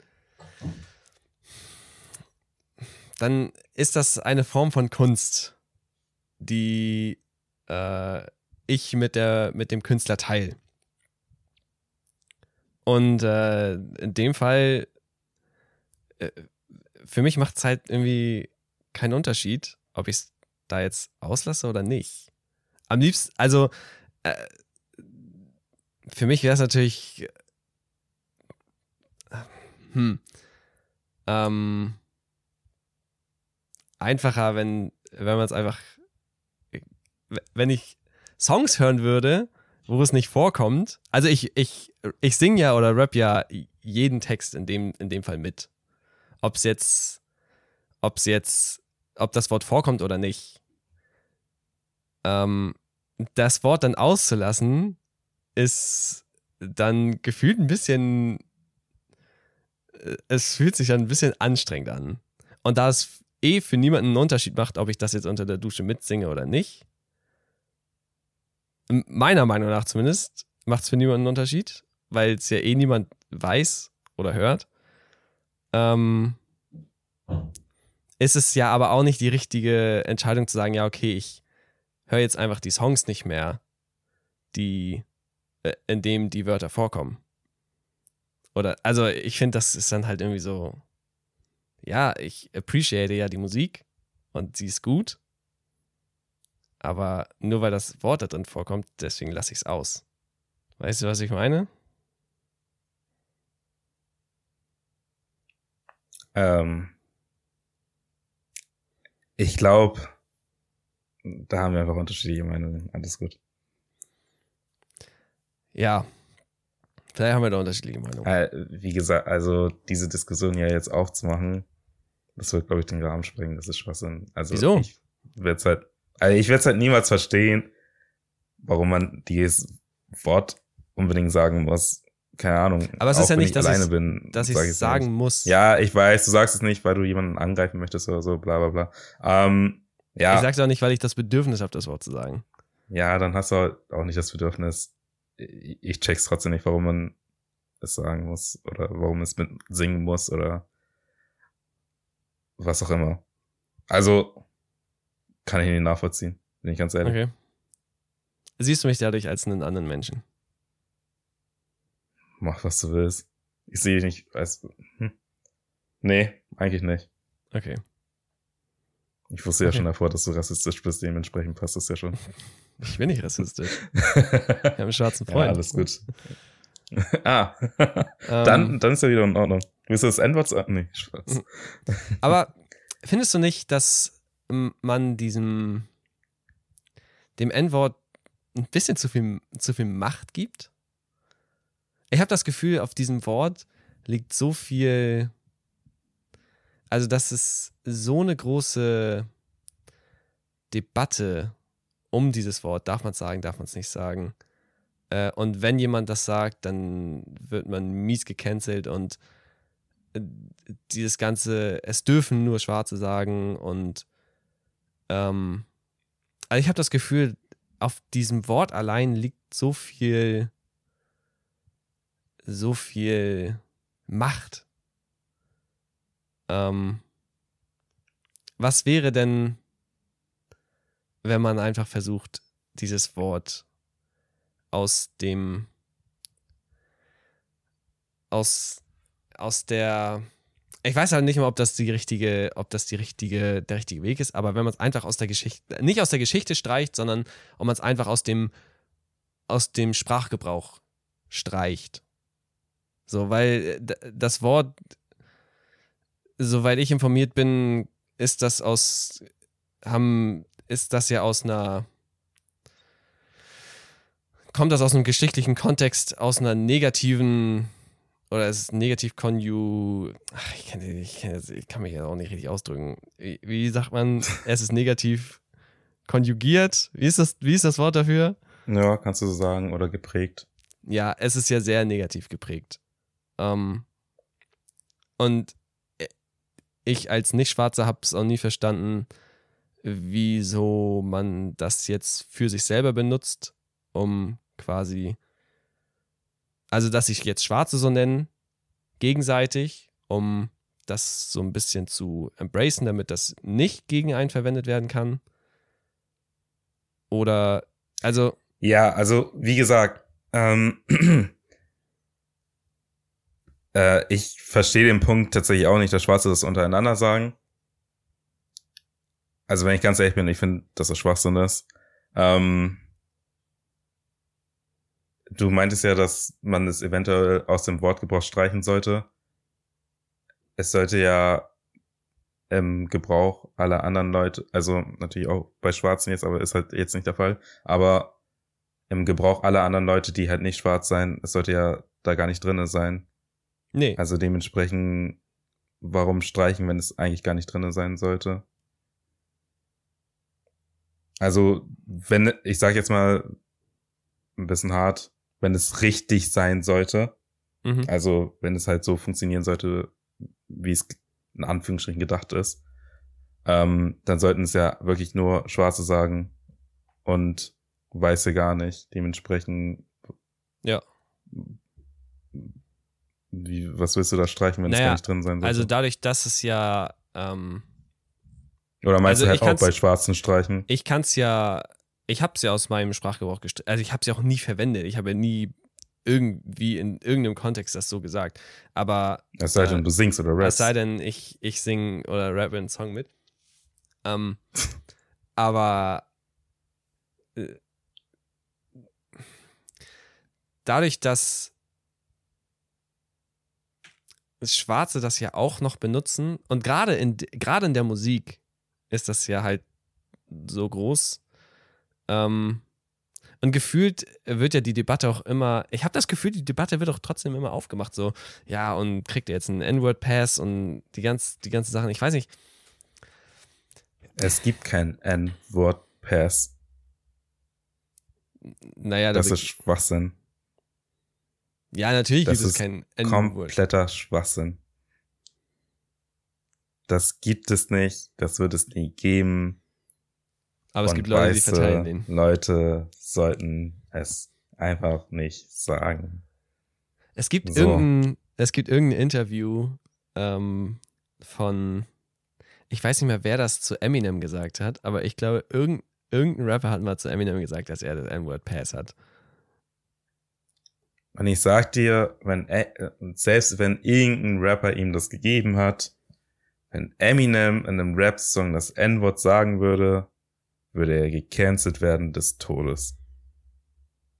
dann ist das eine Form von Kunst, die äh, ich mit, der, mit dem Künstler teile. Und äh, in dem Fall, äh, für mich macht es halt irgendwie keinen Unterschied, ob ich es da jetzt auslasse oder nicht. Am liebsten, also äh, für mich wäre es natürlich hm, ähm, einfacher, wenn, wenn man es einfach, wenn ich Songs hören würde, wo es nicht vorkommt. Also ich, ich, ich singe ja oder rap ja jeden Text in dem, in dem Fall mit. Ob es jetzt, ob es jetzt, ob das Wort vorkommt oder nicht. Ähm, das Wort dann auszulassen, ist dann gefühlt ein bisschen, es fühlt sich ein bisschen anstrengend an. Und da es eh für niemanden einen Unterschied macht, ob ich das jetzt unter der Dusche mitsinge oder nicht, meiner Meinung nach zumindest, macht es für niemanden einen Unterschied, weil es ja eh niemand weiß oder hört. Ähm, ist es ja aber auch nicht die richtige Entscheidung zu sagen, ja, okay, ich höre jetzt einfach die Songs nicht mehr, die, äh, in dem die Wörter vorkommen. Oder, also ich finde, das ist dann halt irgendwie so, ja, ich appreciate ja die Musik und sie ist gut, aber nur weil das Wort da drin vorkommt, deswegen lasse ich es aus. Weißt du, was ich meine? Ähm, ich glaube, da haben wir einfach unterschiedliche Meinungen. Alles gut. Ja. Vielleicht haben wir da unterschiedliche Meinungen. Äh, wie gesagt, also diese Diskussion ja jetzt aufzumachen, das wird, glaube ich, den Rahmen sprengen. Das ist Schwachsinn. Also Wieso? Ich werde halt, also ich werde halt niemals verstehen, warum man dieses Wort unbedingt sagen muss. Keine Ahnung. Aber es ist ja nicht, ich dass alleine ich's- bin, Dass ich sag es sagen nicht. muss. Ja, ich weiß, du sagst es nicht, weil du jemanden angreifen möchtest oder so, bla bla bla. Ähm, ja, Ich sag's auch nicht, weil ich das Bedürfnis habe, das Wort zu sagen. ja, dann hast du halt auch nicht das Bedürfnis. Ich check's trotzdem nicht, warum man es sagen muss oder warum es mit singen muss oder was auch immer. Also kann ich nicht nachvollziehen, bin ich ganz ehrlich. Okay. Siehst du mich dadurch als einen anderen Menschen? Mach was du willst. Ich sehe dich nicht als. Hm. Nee, eigentlich nicht. Okay. Ich wusste ja Okay. schon davor, dass du rassistisch bist, dementsprechend passt das ja schon. Ich bin nicht rassistisch. Ich habe einen schwarzen ja, Freund. alles gut. ah, Ähm, dann, dann ist er wieder in Ordnung. Willst du das N-Wort sagen? Nee, Spaß. Aber findest du nicht, dass ähm, man diesem dem N-Wort ein bisschen zu viel, zu viel Macht gibt? Ich habe das Gefühl, auf diesem Wort liegt so viel, also dass es so eine große Debatte um dieses Wort, darf man es sagen, darf man es nicht sagen. Äh, und wenn jemand das sagt, dann wird man mies gecancelt und äh, dieses ganze, es dürfen nur Schwarze sagen und ähm, also ich habe das Gefühl, auf diesem Wort allein liegt so viel, so viel Macht. Ähm, was wäre denn, wenn man einfach versucht, dieses Wort aus dem aus aus der ich weiß halt nicht mal, ob das die richtige, ob das die richtige, der richtige Weg ist, aber wenn man es einfach aus der Geschichte, nicht aus der Geschichte streicht, sondern ob man es einfach aus dem, aus dem Sprachgebrauch streicht. So, weil äh, das Wort, soweit ich informiert bin, ist das aus, haben, ist das ja aus einer, kommt das aus einem geschichtlichen Kontext, aus einer negativen oder es ist negativ konju. Ach, ich, kann, ich, kann, ich kann mich ja auch nicht richtig ausdrücken. Wie, wie, sagt man, es ist negativ konjugiert? Wie ist, das, wie ist das Wort dafür? Ja, kannst du so sagen, oder geprägt. Ja, es ist ja sehr negativ geprägt. Ähm, und ich als Nicht-Schwarzer habe es auch nie verstanden, wieso man das jetzt für sich selber benutzt, um quasi also dass sich jetzt Schwarze so nennen, gegenseitig, um das so ein bisschen zu embracen, damit das nicht gegen einen verwendet werden kann. Oder, also. Ja, also, wie gesagt, ähm, äh, ich verstehe den Punkt tatsächlich auch nicht, dass Schwarze das untereinander sagen. Also, wenn ich ganz ehrlich bin, ich finde, dass das Schwachsinn ist. Ähm, Du meintest ja, dass man es eventuell aus dem Wortgebrauch streichen sollte. Es sollte ja im Gebrauch aller anderen Leute, also natürlich auch bei Schwarzen jetzt, aber ist halt jetzt nicht der Fall, aber im Gebrauch aller anderen Leute, die halt nicht schwarz sein, es sollte ja da gar nicht drinne sein. Nee. Also dementsprechend, warum streichen, wenn es eigentlich gar nicht drinne sein sollte? Also, wenn, ich sag jetzt mal ein bisschen hart, wenn es richtig sein sollte. Mhm. Also, wenn es halt so funktionieren sollte, wie es in Anführungsstrichen gedacht ist, ähm, dann sollten es ja wirklich nur Schwarze sagen und Weiße gar nicht. Dementsprechend. Ja. Wie, was willst du da streichen, wenn naja, es gar nicht drin sein sollte? Also dadurch, dass es ja. Ähm, Oder meinst also du halt auch bei Schwarzen streichen? Ich kann es ja ich habe es ja aus meinem Sprachgebrauch gestrichen. Also ich habe es ja auch nie verwendet. Ich habe ja nie irgendwie in irgendeinem Kontext das so gesagt. Aber. Es sei denn, äh, du singst oder rappst. Es sei denn, ich, ich sing oder rappe einen Song mit. Ähm, aber. Äh, dadurch, dass Schwarze das ja auch noch benutzen und gerade in, gerade in der Musik ist das ja halt so groß, ähm, und gefühlt wird ja die Debatte auch immer, ich habe das Gefühl, die Debatte wird auch trotzdem immer aufgemacht, so, ja, und kriegt er jetzt einen N-Word-Pass und die, ganz, die ganzen Sachen, ich weiß nicht. Es gibt keinen N-Word-Pass. Naja, das ist Schwachsinn. Ja, natürlich das gibt es keinen N-Word. Kompletter Schwachsinn. Das gibt es nicht, das wird es nie geben. Aber es gibt Leute, die verteilen den. Leute sollten es einfach nicht sagen. Es gibt, so. irgendein, es gibt irgendein Interview ähm, von, ich weiß nicht mehr, wer das zu Eminem gesagt hat, aber ich glaube, irgendein, irgendein Rapper hat mal zu Eminem gesagt, dass er das N-Word Pass hat. Und ich sag dir, wenn selbst wenn irgendein Rapper ihm das gegeben hat, wenn Eminem in einem Rap-Song das N-Wort sagen würde, würde er gecancelt werden des Todes.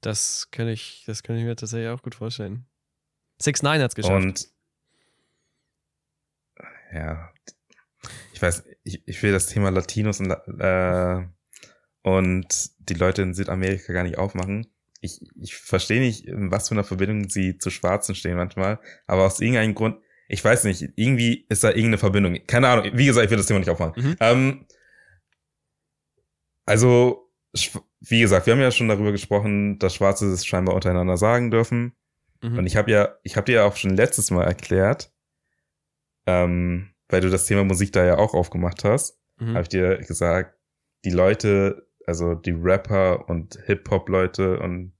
Das kann ich, das kann ich mir tatsächlich auch gut vorstellen. 6 9 hat's geschafft. Und ja, ich weiß, ich, ich will das Thema Latinos und, äh, und die Leute in Südamerika gar nicht aufmachen. Ich, ich verstehe nicht, was für eine Verbindung sie zu Schwarzen stehen manchmal, aber aus irgendeinem Grund, ich weiß nicht, irgendwie ist da irgendeine Verbindung. Keine Ahnung, wie gesagt, ich will das Thema nicht aufmachen. Mhm. Ähm, also, wie gesagt, wir haben ja schon darüber gesprochen, dass Schwarze es scheinbar untereinander sagen dürfen. Mhm. Und ich habe ja, ich habe dir ja auch schon letztes Mal erklärt, ähm, weil du das Thema Musik da ja auch aufgemacht hast, mhm. habe ich dir gesagt, die Leute, also die Rapper und Hip-Hop-Leute und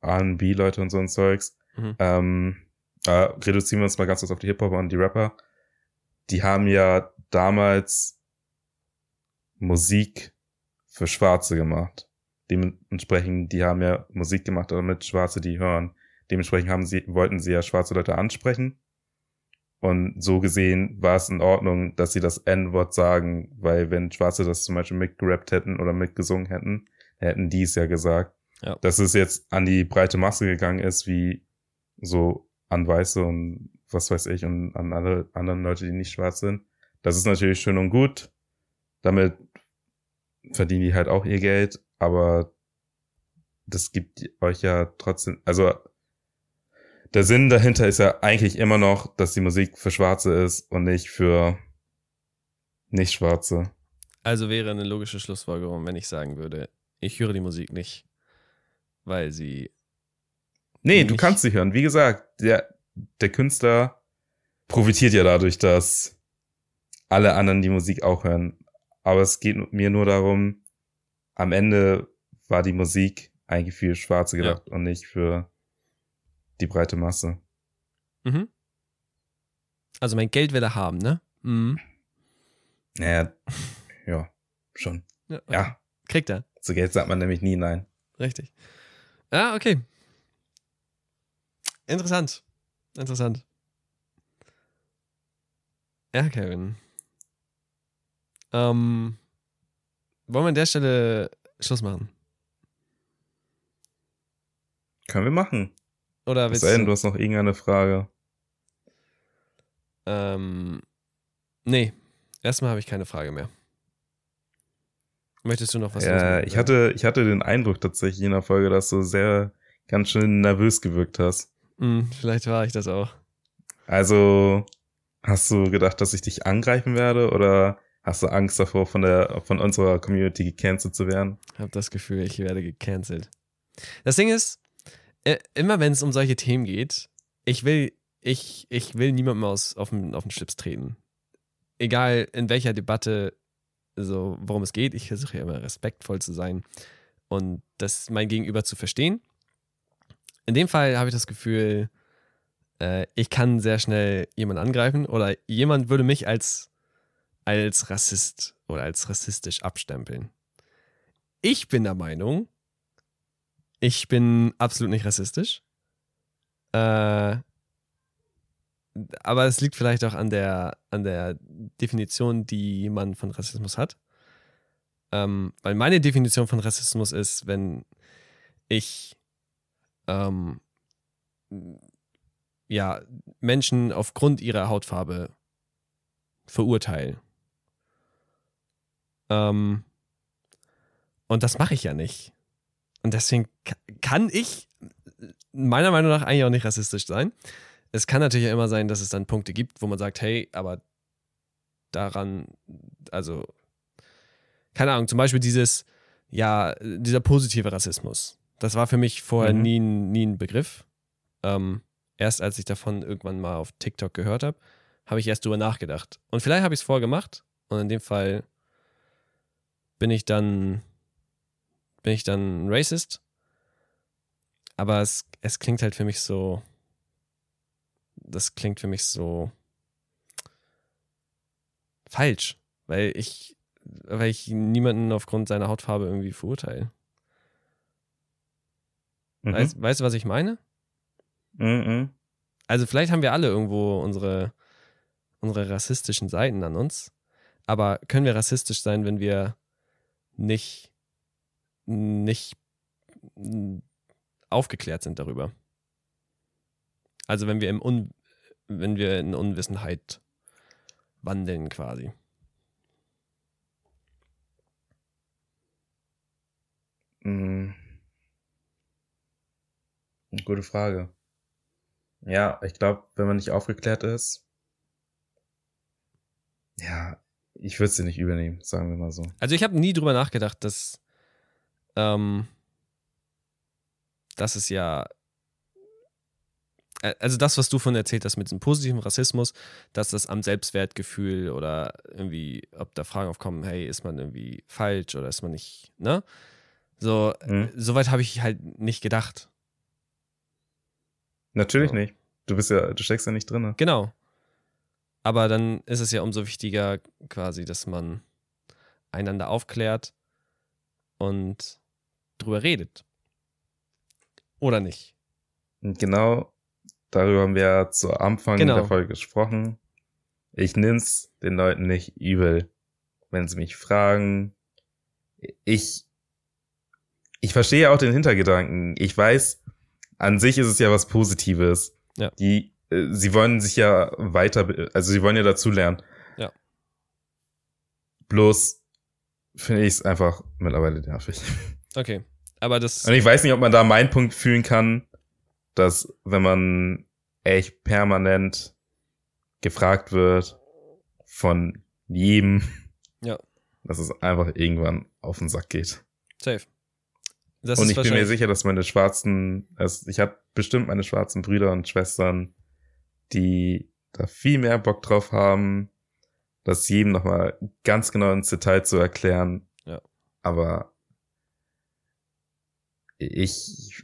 R&B-Leute und so ein Zeugs, mhm. ähm, äh, reduzieren wir uns mal ganz kurz auf die Hip-Hopper und die Rapper. Die haben ja damals Musik für Schwarze gemacht. Dementsprechend, die haben ja Musik gemacht, damit Schwarze die hören. Dementsprechend haben sie, wollten sie ja schwarze Leute ansprechen. Und so gesehen war es in Ordnung, dass sie das N-Wort sagen, weil wenn Schwarze das zum Beispiel mitgerappt hätten oder mitgesungen hätten, hätten die es ja gesagt. Ja. Dass es jetzt an die breite Masse gegangen ist, wie so an Weiße und was weiß ich und an alle anderen Leute, die nicht schwarz sind. Das ist natürlich schön und gut. Damit verdienen die halt auch ihr Geld, aber das gibt euch ja trotzdem, also der Sinn dahinter ist ja eigentlich immer noch, dass die Musik für Schwarze ist und nicht für Nicht-Schwarze. Also wäre eine logische Schlussfolgerung, wenn ich sagen würde, ich höre die Musik nicht, weil sie. Nee, du kannst sie hören. Wie gesagt, der, der Künstler profitiert ja dadurch, dass alle anderen die Musik auch hören. Aber es geht mir nur darum, am Ende war die Musik eigentlich für Schwarze Ja. gedacht und nicht für die breite Masse. Mhm. Also mein Geld will er haben, ne? Mhm. Naja, ja, schon. Ja, okay. Ja, Kriegt er. zu Geld sagt man nämlich nie nein. Richtig. Ja, okay. Interessant. Interessant. Ja, Kevin. Ähm, wollen wir an der Stelle Schluss machen? Können wir machen. Oder willst denn, du hast noch irgendeine Frage. Ähm, nee. Erstmal habe ich keine Frage mehr. Möchtest du noch was ja, loswerden? ich hatte, ich hatte den Eindruck tatsächlich in der Folge, dass du sehr ganz schön nervös gewirkt hast. Hm, vielleicht war ich das auch. Also, hast du gedacht, dass ich dich angreifen werde oder hast du Angst davor, von der, von unserer Community gecancelt zu werden? habe das Gefühl, ich werde gecancelt. Das Ding ist, immer wenn es um solche Themen geht, ich will, ich, ich will niemandem aus, auf, den, auf den Schlips treten. Egal in welcher Debatte, so worum es geht, ich versuche ja immer respektvoll zu sein und das mein Gegenüber zu verstehen. In dem Fall habe ich das Gefühl, äh, ich kann sehr schnell jemanden angreifen oder jemand würde mich als, als Rassist oder als rassistisch abstempeln. Ich bin der Meinung, ich bin absolut nicht rassistisch. Äh, aber es liegt vielleicht auch an der, an der Definition, die man von Rassismus hat. Ähm, weil meine Definition von Rassismus ist, wenn ich ähm, ja, Menschen aufgrund ihrer Hautfarbe verurteile. Ähm, und das mache ich ja nicht. Und deswegen ka- kann ich meiner Meinung nach eigentlich auch nicht rassistisch sein. Es kann natürlich immer sein, dass es dann Punkte gibt, wo man sagt, hey, aber daran, also, keine Ahnung, zum Beispiel dieses, ja, dieser positive Rassismus. Das war für mich vorher Mhm. nie, ein- nie ein Begriff. Ähm, erst als ich davon irgendwann mal auf TikTok gehört habe, habe ich erst drüber nachgedacht. Und vielleicht habe ich es vorher gemacht und in dem Fall bin ich dann bin ich dann ein Racist. Aber es, es klingt halt für mich so. Das klingt für mich so falsch, weil ich, weil ich niemanden aufgrund seiner Hautfarbe irgendwie verurteile. Mhm. Weißt, weißt du, was ich meine? Mhm. Also vielleicht haben wir alle irgendwo unsere, unsere rassistischen Seiten an uns, aber können wir rassistisch sein, wenn wir nicht, nicht mm, aufgeklärt sind darüber? Also wenn wir im Un wenn wir in Unwissenheit wandeln quasi. Mhm. Gute Frage. Ja, ich glaube, wenn man nicht aufgeklärt ist, ja, ich würde sie nicht übernehmen, sagen wir mal so. Also ich habe nie drüber nachgedacht, dass, ähm, dass es ja, äh, also das, was du von erzählt hast mit diesem positiven Rassismus, dass das am Selbstwertgefühl oder irgendwie, ob da Fragen aufkommen, hey, ist man irgendwie falsch oder ist man nicht, ne? So, Mhm. soweit habe ich halt nicht gedacht. Natürlich So. nicht. Du bist ja, du steckst ja nicht drin. Genau. Aber dann ist es ja umso wichtiger quasi, dass man einander aufklärt und drüber redet. Oder nicht? Genau darüber haben wir ja zu Anfang Genau. der Folge gesprochen. Ich nimm's den Leuten nicht übel, wenn sie mich fragen. Ich, ich verstehe auch den Hintergedanken. Ich weiß, an sich ist es ja was Positives. Ja. Die, äh, sie wollen sich ja weiter, also sie wollen ja dazulernen. Ja. Bloß finde ich es einfach mittlerweile nervig. Okay. Aber das. Und ich weiß nicht, ob man da meinen Punkt fühlen kann, dass wenn man echt permanent gefragt wird von jedem, Ja. dass es einfach irgendwann auf den Sack geht. Safe. Das und ich bin mir sicher, dass meine schwarzen, also ich habe bestimmt meine schwarzen Brüder und Schwestern, die da viel mehr Bock drauf haben, das jedem nochmal ganz genau ins Detail zu erklären. Ja. Aber ich,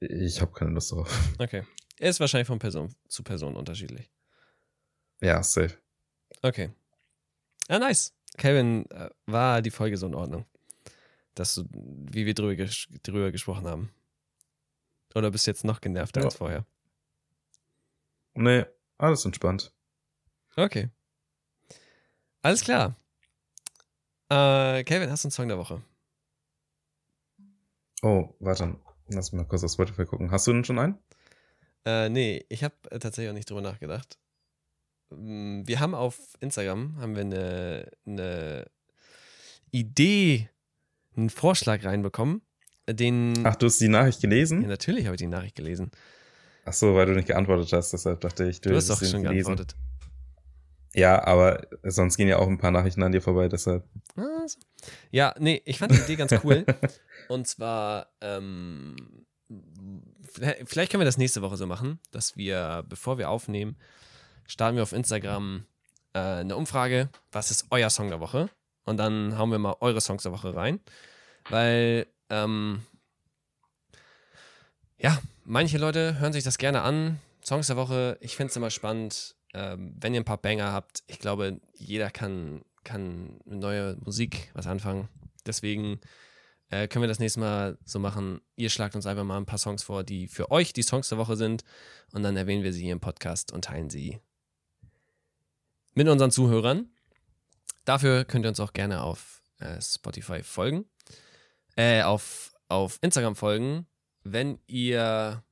ich habe keine Lust drauf. Okay. Ist wahrscheinlich von Person zu Person unterschiedlich. Ja, safe. Okay. Ah, nice. Kevin, äh, war die Folge so in Ordnung? Dass du, wie wir drüber, ges drüber gesprochen haben. Oder bist du jetzt noch genervter Ja. als vorher? Nee, alles entspannt. Okay. Alles klar. Äh, Kevin, hast du einen Song der Woche? Oh, warte. Lass mal kurz auf Spotify gucken. Hast du denn schon einen? Äh, nee, ich habe tatsächlich auch nicht drüber nachgedacht. Mm, Wir haben auf Instagram haben wir eine, eine Idee, einen Vorschlag reinbekommen. Den. Ach, du hast die Nachricht ja, gelesen? natürlich habe ich die Nachricht gelesen. Ach so, weil du nicht geantwortet hast, deshalb dachte ich, Du hast hättest doch schon gelesen. geantwortet. Ja, aber sonst gehen ja auch ein paar Nachrichten an dir vorbei, deshalb. Ah, so. Ja, nee, ich fand die Idee ganz cool. Und zwar, ähm, vielleicht können wir das nächste Woche so machen, dass wir, bevor wir aufnehmen, starten wir auf Instagram äh, eine Umfrage, was ist euer Song der Woche? Und dann hauen wir mal eure Songs der Woche rein. Weil, ähm, ja, manche Leute hören sich das gerne an. Songs der Woche, ich finde es immer spannend. Ähm, wenn ihr ein paar Banger habt, ich glaube, jeder kann, kann mit neuer Musik was anfangen. Deswegen äh, können wir das nächste Mal so machen. Ihr schlagt uns einfach mal ein paar Songs vor, die für euch die Songs der Woche sind. Und dann erwähnen wir sie hier im Podcast und teilen sie mit unseren Zuhörern. Dafür könnt ihr uns auch gerne auf äh, Spotify folgen. Äh, auf, auf Instagram folgen. Wenn ihr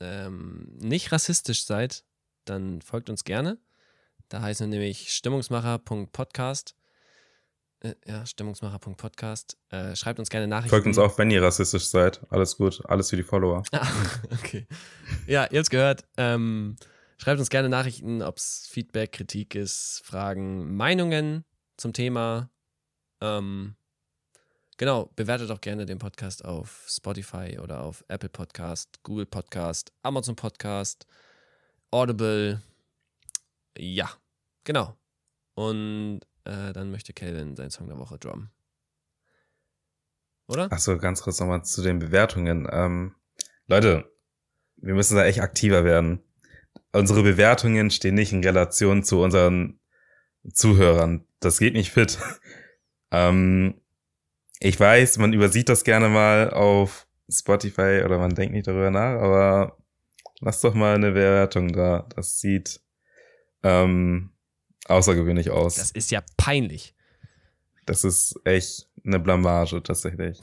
ähm, nicht rassistisch seid, dann folgt uns gerne. Da heißen wir nämlich stimmungsmacher.podcast. Äh, ja, stimmungsmacher.podcast. Äh, schreibt uns gerne Nachrichten. Folgt uns auch, wenn ihr rassistisch seid. Alles gut, alles für die Follower. Ah, okay. Ja, ihr habt's gehört. Ähm, schreibt uns gerne Nachrichten, ob es Feedback, Kritik ist, Fragen, Meinungen zum Thema. Ähm, genau, bewertet auch gerne den Podcast auf Spotify oder auf Apple Podcast, Google Podcast, Amazon Podcast, Audible. Ja, genau. Und äh, dann möchte Calvin seinen Song der Woche droppen. Oder? Ach so, ganz kurz nochmal zu den Bewertungen. Ähm, Leute, wir müssen da echt aktiver werden. Unsere Bewertungen stehen nicht in Relation zu unseren Zuhörern. Das geht nicht fit. ähm, ich weiß, man übersieht das gerne mal auf Spotify oder man denkt nicht darüber nach, aber lasst doch mal eine Bewertung da. Das sieht ähm, außergewöhnlich aus. Das ist ja peinlich. Das ist echt eine Blamage tatsächlich.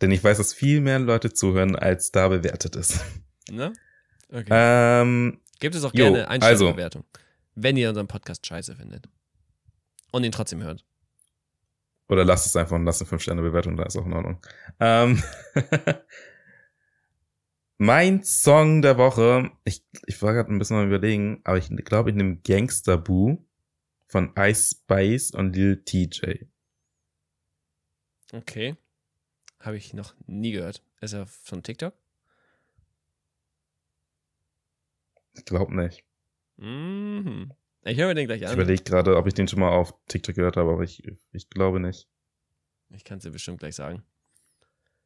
Denn ich weiß, dass viel mehr Leute zuhören, als da bewertet ist. Ne? Okay. Ähm, Gebt es auch jo, gerne eine also. Bewertung, wenn ihr unseren Podcast scheiße findet. Und ihn trotzdem hört. oder lasst es einfach und lasst eine 5-Sterne-Bewertung, da ist auch in Ordnung. Ähm, mein Song der Woche, ich, ich war gerade ein bisschen am überlegen, aber ich glaube, ich nehme Gangster Boo von Ice Spice und Lil TJ. Okay. Habe ich noch nie gehört. Ist er von TikTok? Ich glaube nicht. Mhm. Ich höre mir den gleich Ich an. überlege gerade, ob ich den schon mal auf TikTok gehört habe, aber ich, ich glaube nicht. Ich kann es dir bestimmt gleich sagen.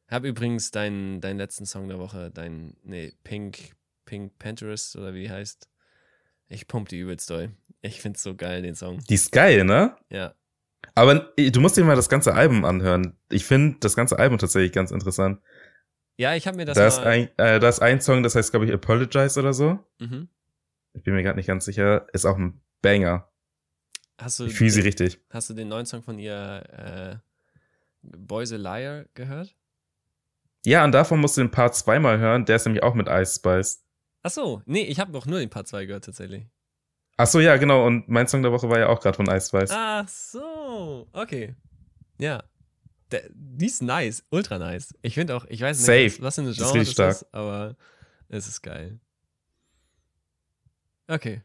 Hab übrigens deinen, deinen letzten Song der Woche, dein, nee, Pink, Pink Panthers oder wie heißt. Ich pump die übelst doll. Ich find's so geil, den Song. Die ist geil, ne? Ja. Aber äh, du musst dir mal das ganze Album anhören. Ich finde das ganze Album tatsächlich ganz interessant. Ja, ich habe mir das Da ist, ein, äh, da ist ein Song, das heißt, glaube ich, Apologize oder so. mhm. Ich bin mir gerade nicht ganz sicher. Ist auch ein Banger. Hast du Ich fühle sie richtig. Hast du den neuen Song von ihr äh, Boys a Liar gehört? Ja, und davon musst du den Part zweimal hören. Der ist nämlich auch mit Ice Spice. Ach so, nee, ich habe noch nur den Part 2 gehört tatsächlich. Ach so, ja, genau. Und mein Song der Woche war ja auch gerade von Ice Spice. Ach so, okay. Ja. Der, die ist nice, ultra nice. Ich finde auch, ich weiß nicht, Safe. was, was Das ist Genre das richtig stark. ist, aber es ist geil. Okay.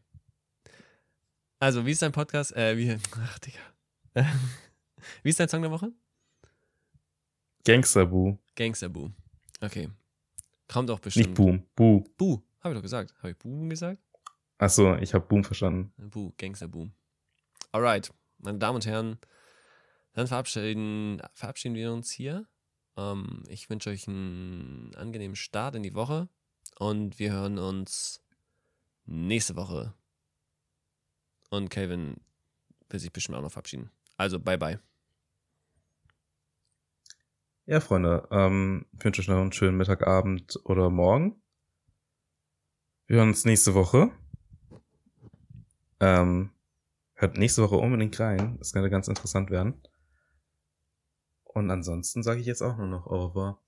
Also, wie ist dein Podcast? Äh, wie, ach, Digga. wie ist dein Song der Woche? Gangster Boo. Gangster Boo. Okay. Kommt auch bestimmt. Nicht Boom. Boo. Boo. Habe ich doch gesagt. Habe ich Boom gesagt? Ach so, ich habe Boom verstanden. Boo, Gangster Boom. Alright, meine Damen und Herren, dann verabschieden, verabschieden wir uns hier. Ähm, ich wünsche euch einen angenehmen Start in die Woche und wir hören uns nächste Woche. Und Calvin will sich bestimmt auch noch verabschieden. Also, bye bye. Ja, Freunde, ähm, ich wünsche euch noch einen schönen Mittag, Abend oder Morgen. Wir hören uns nächste Woche. Ähm, hört nächste Woche unbedingt rein. Das könnte ganz interessant werden. Und ansonsten sage ich jetzt auch nur noch au revoir.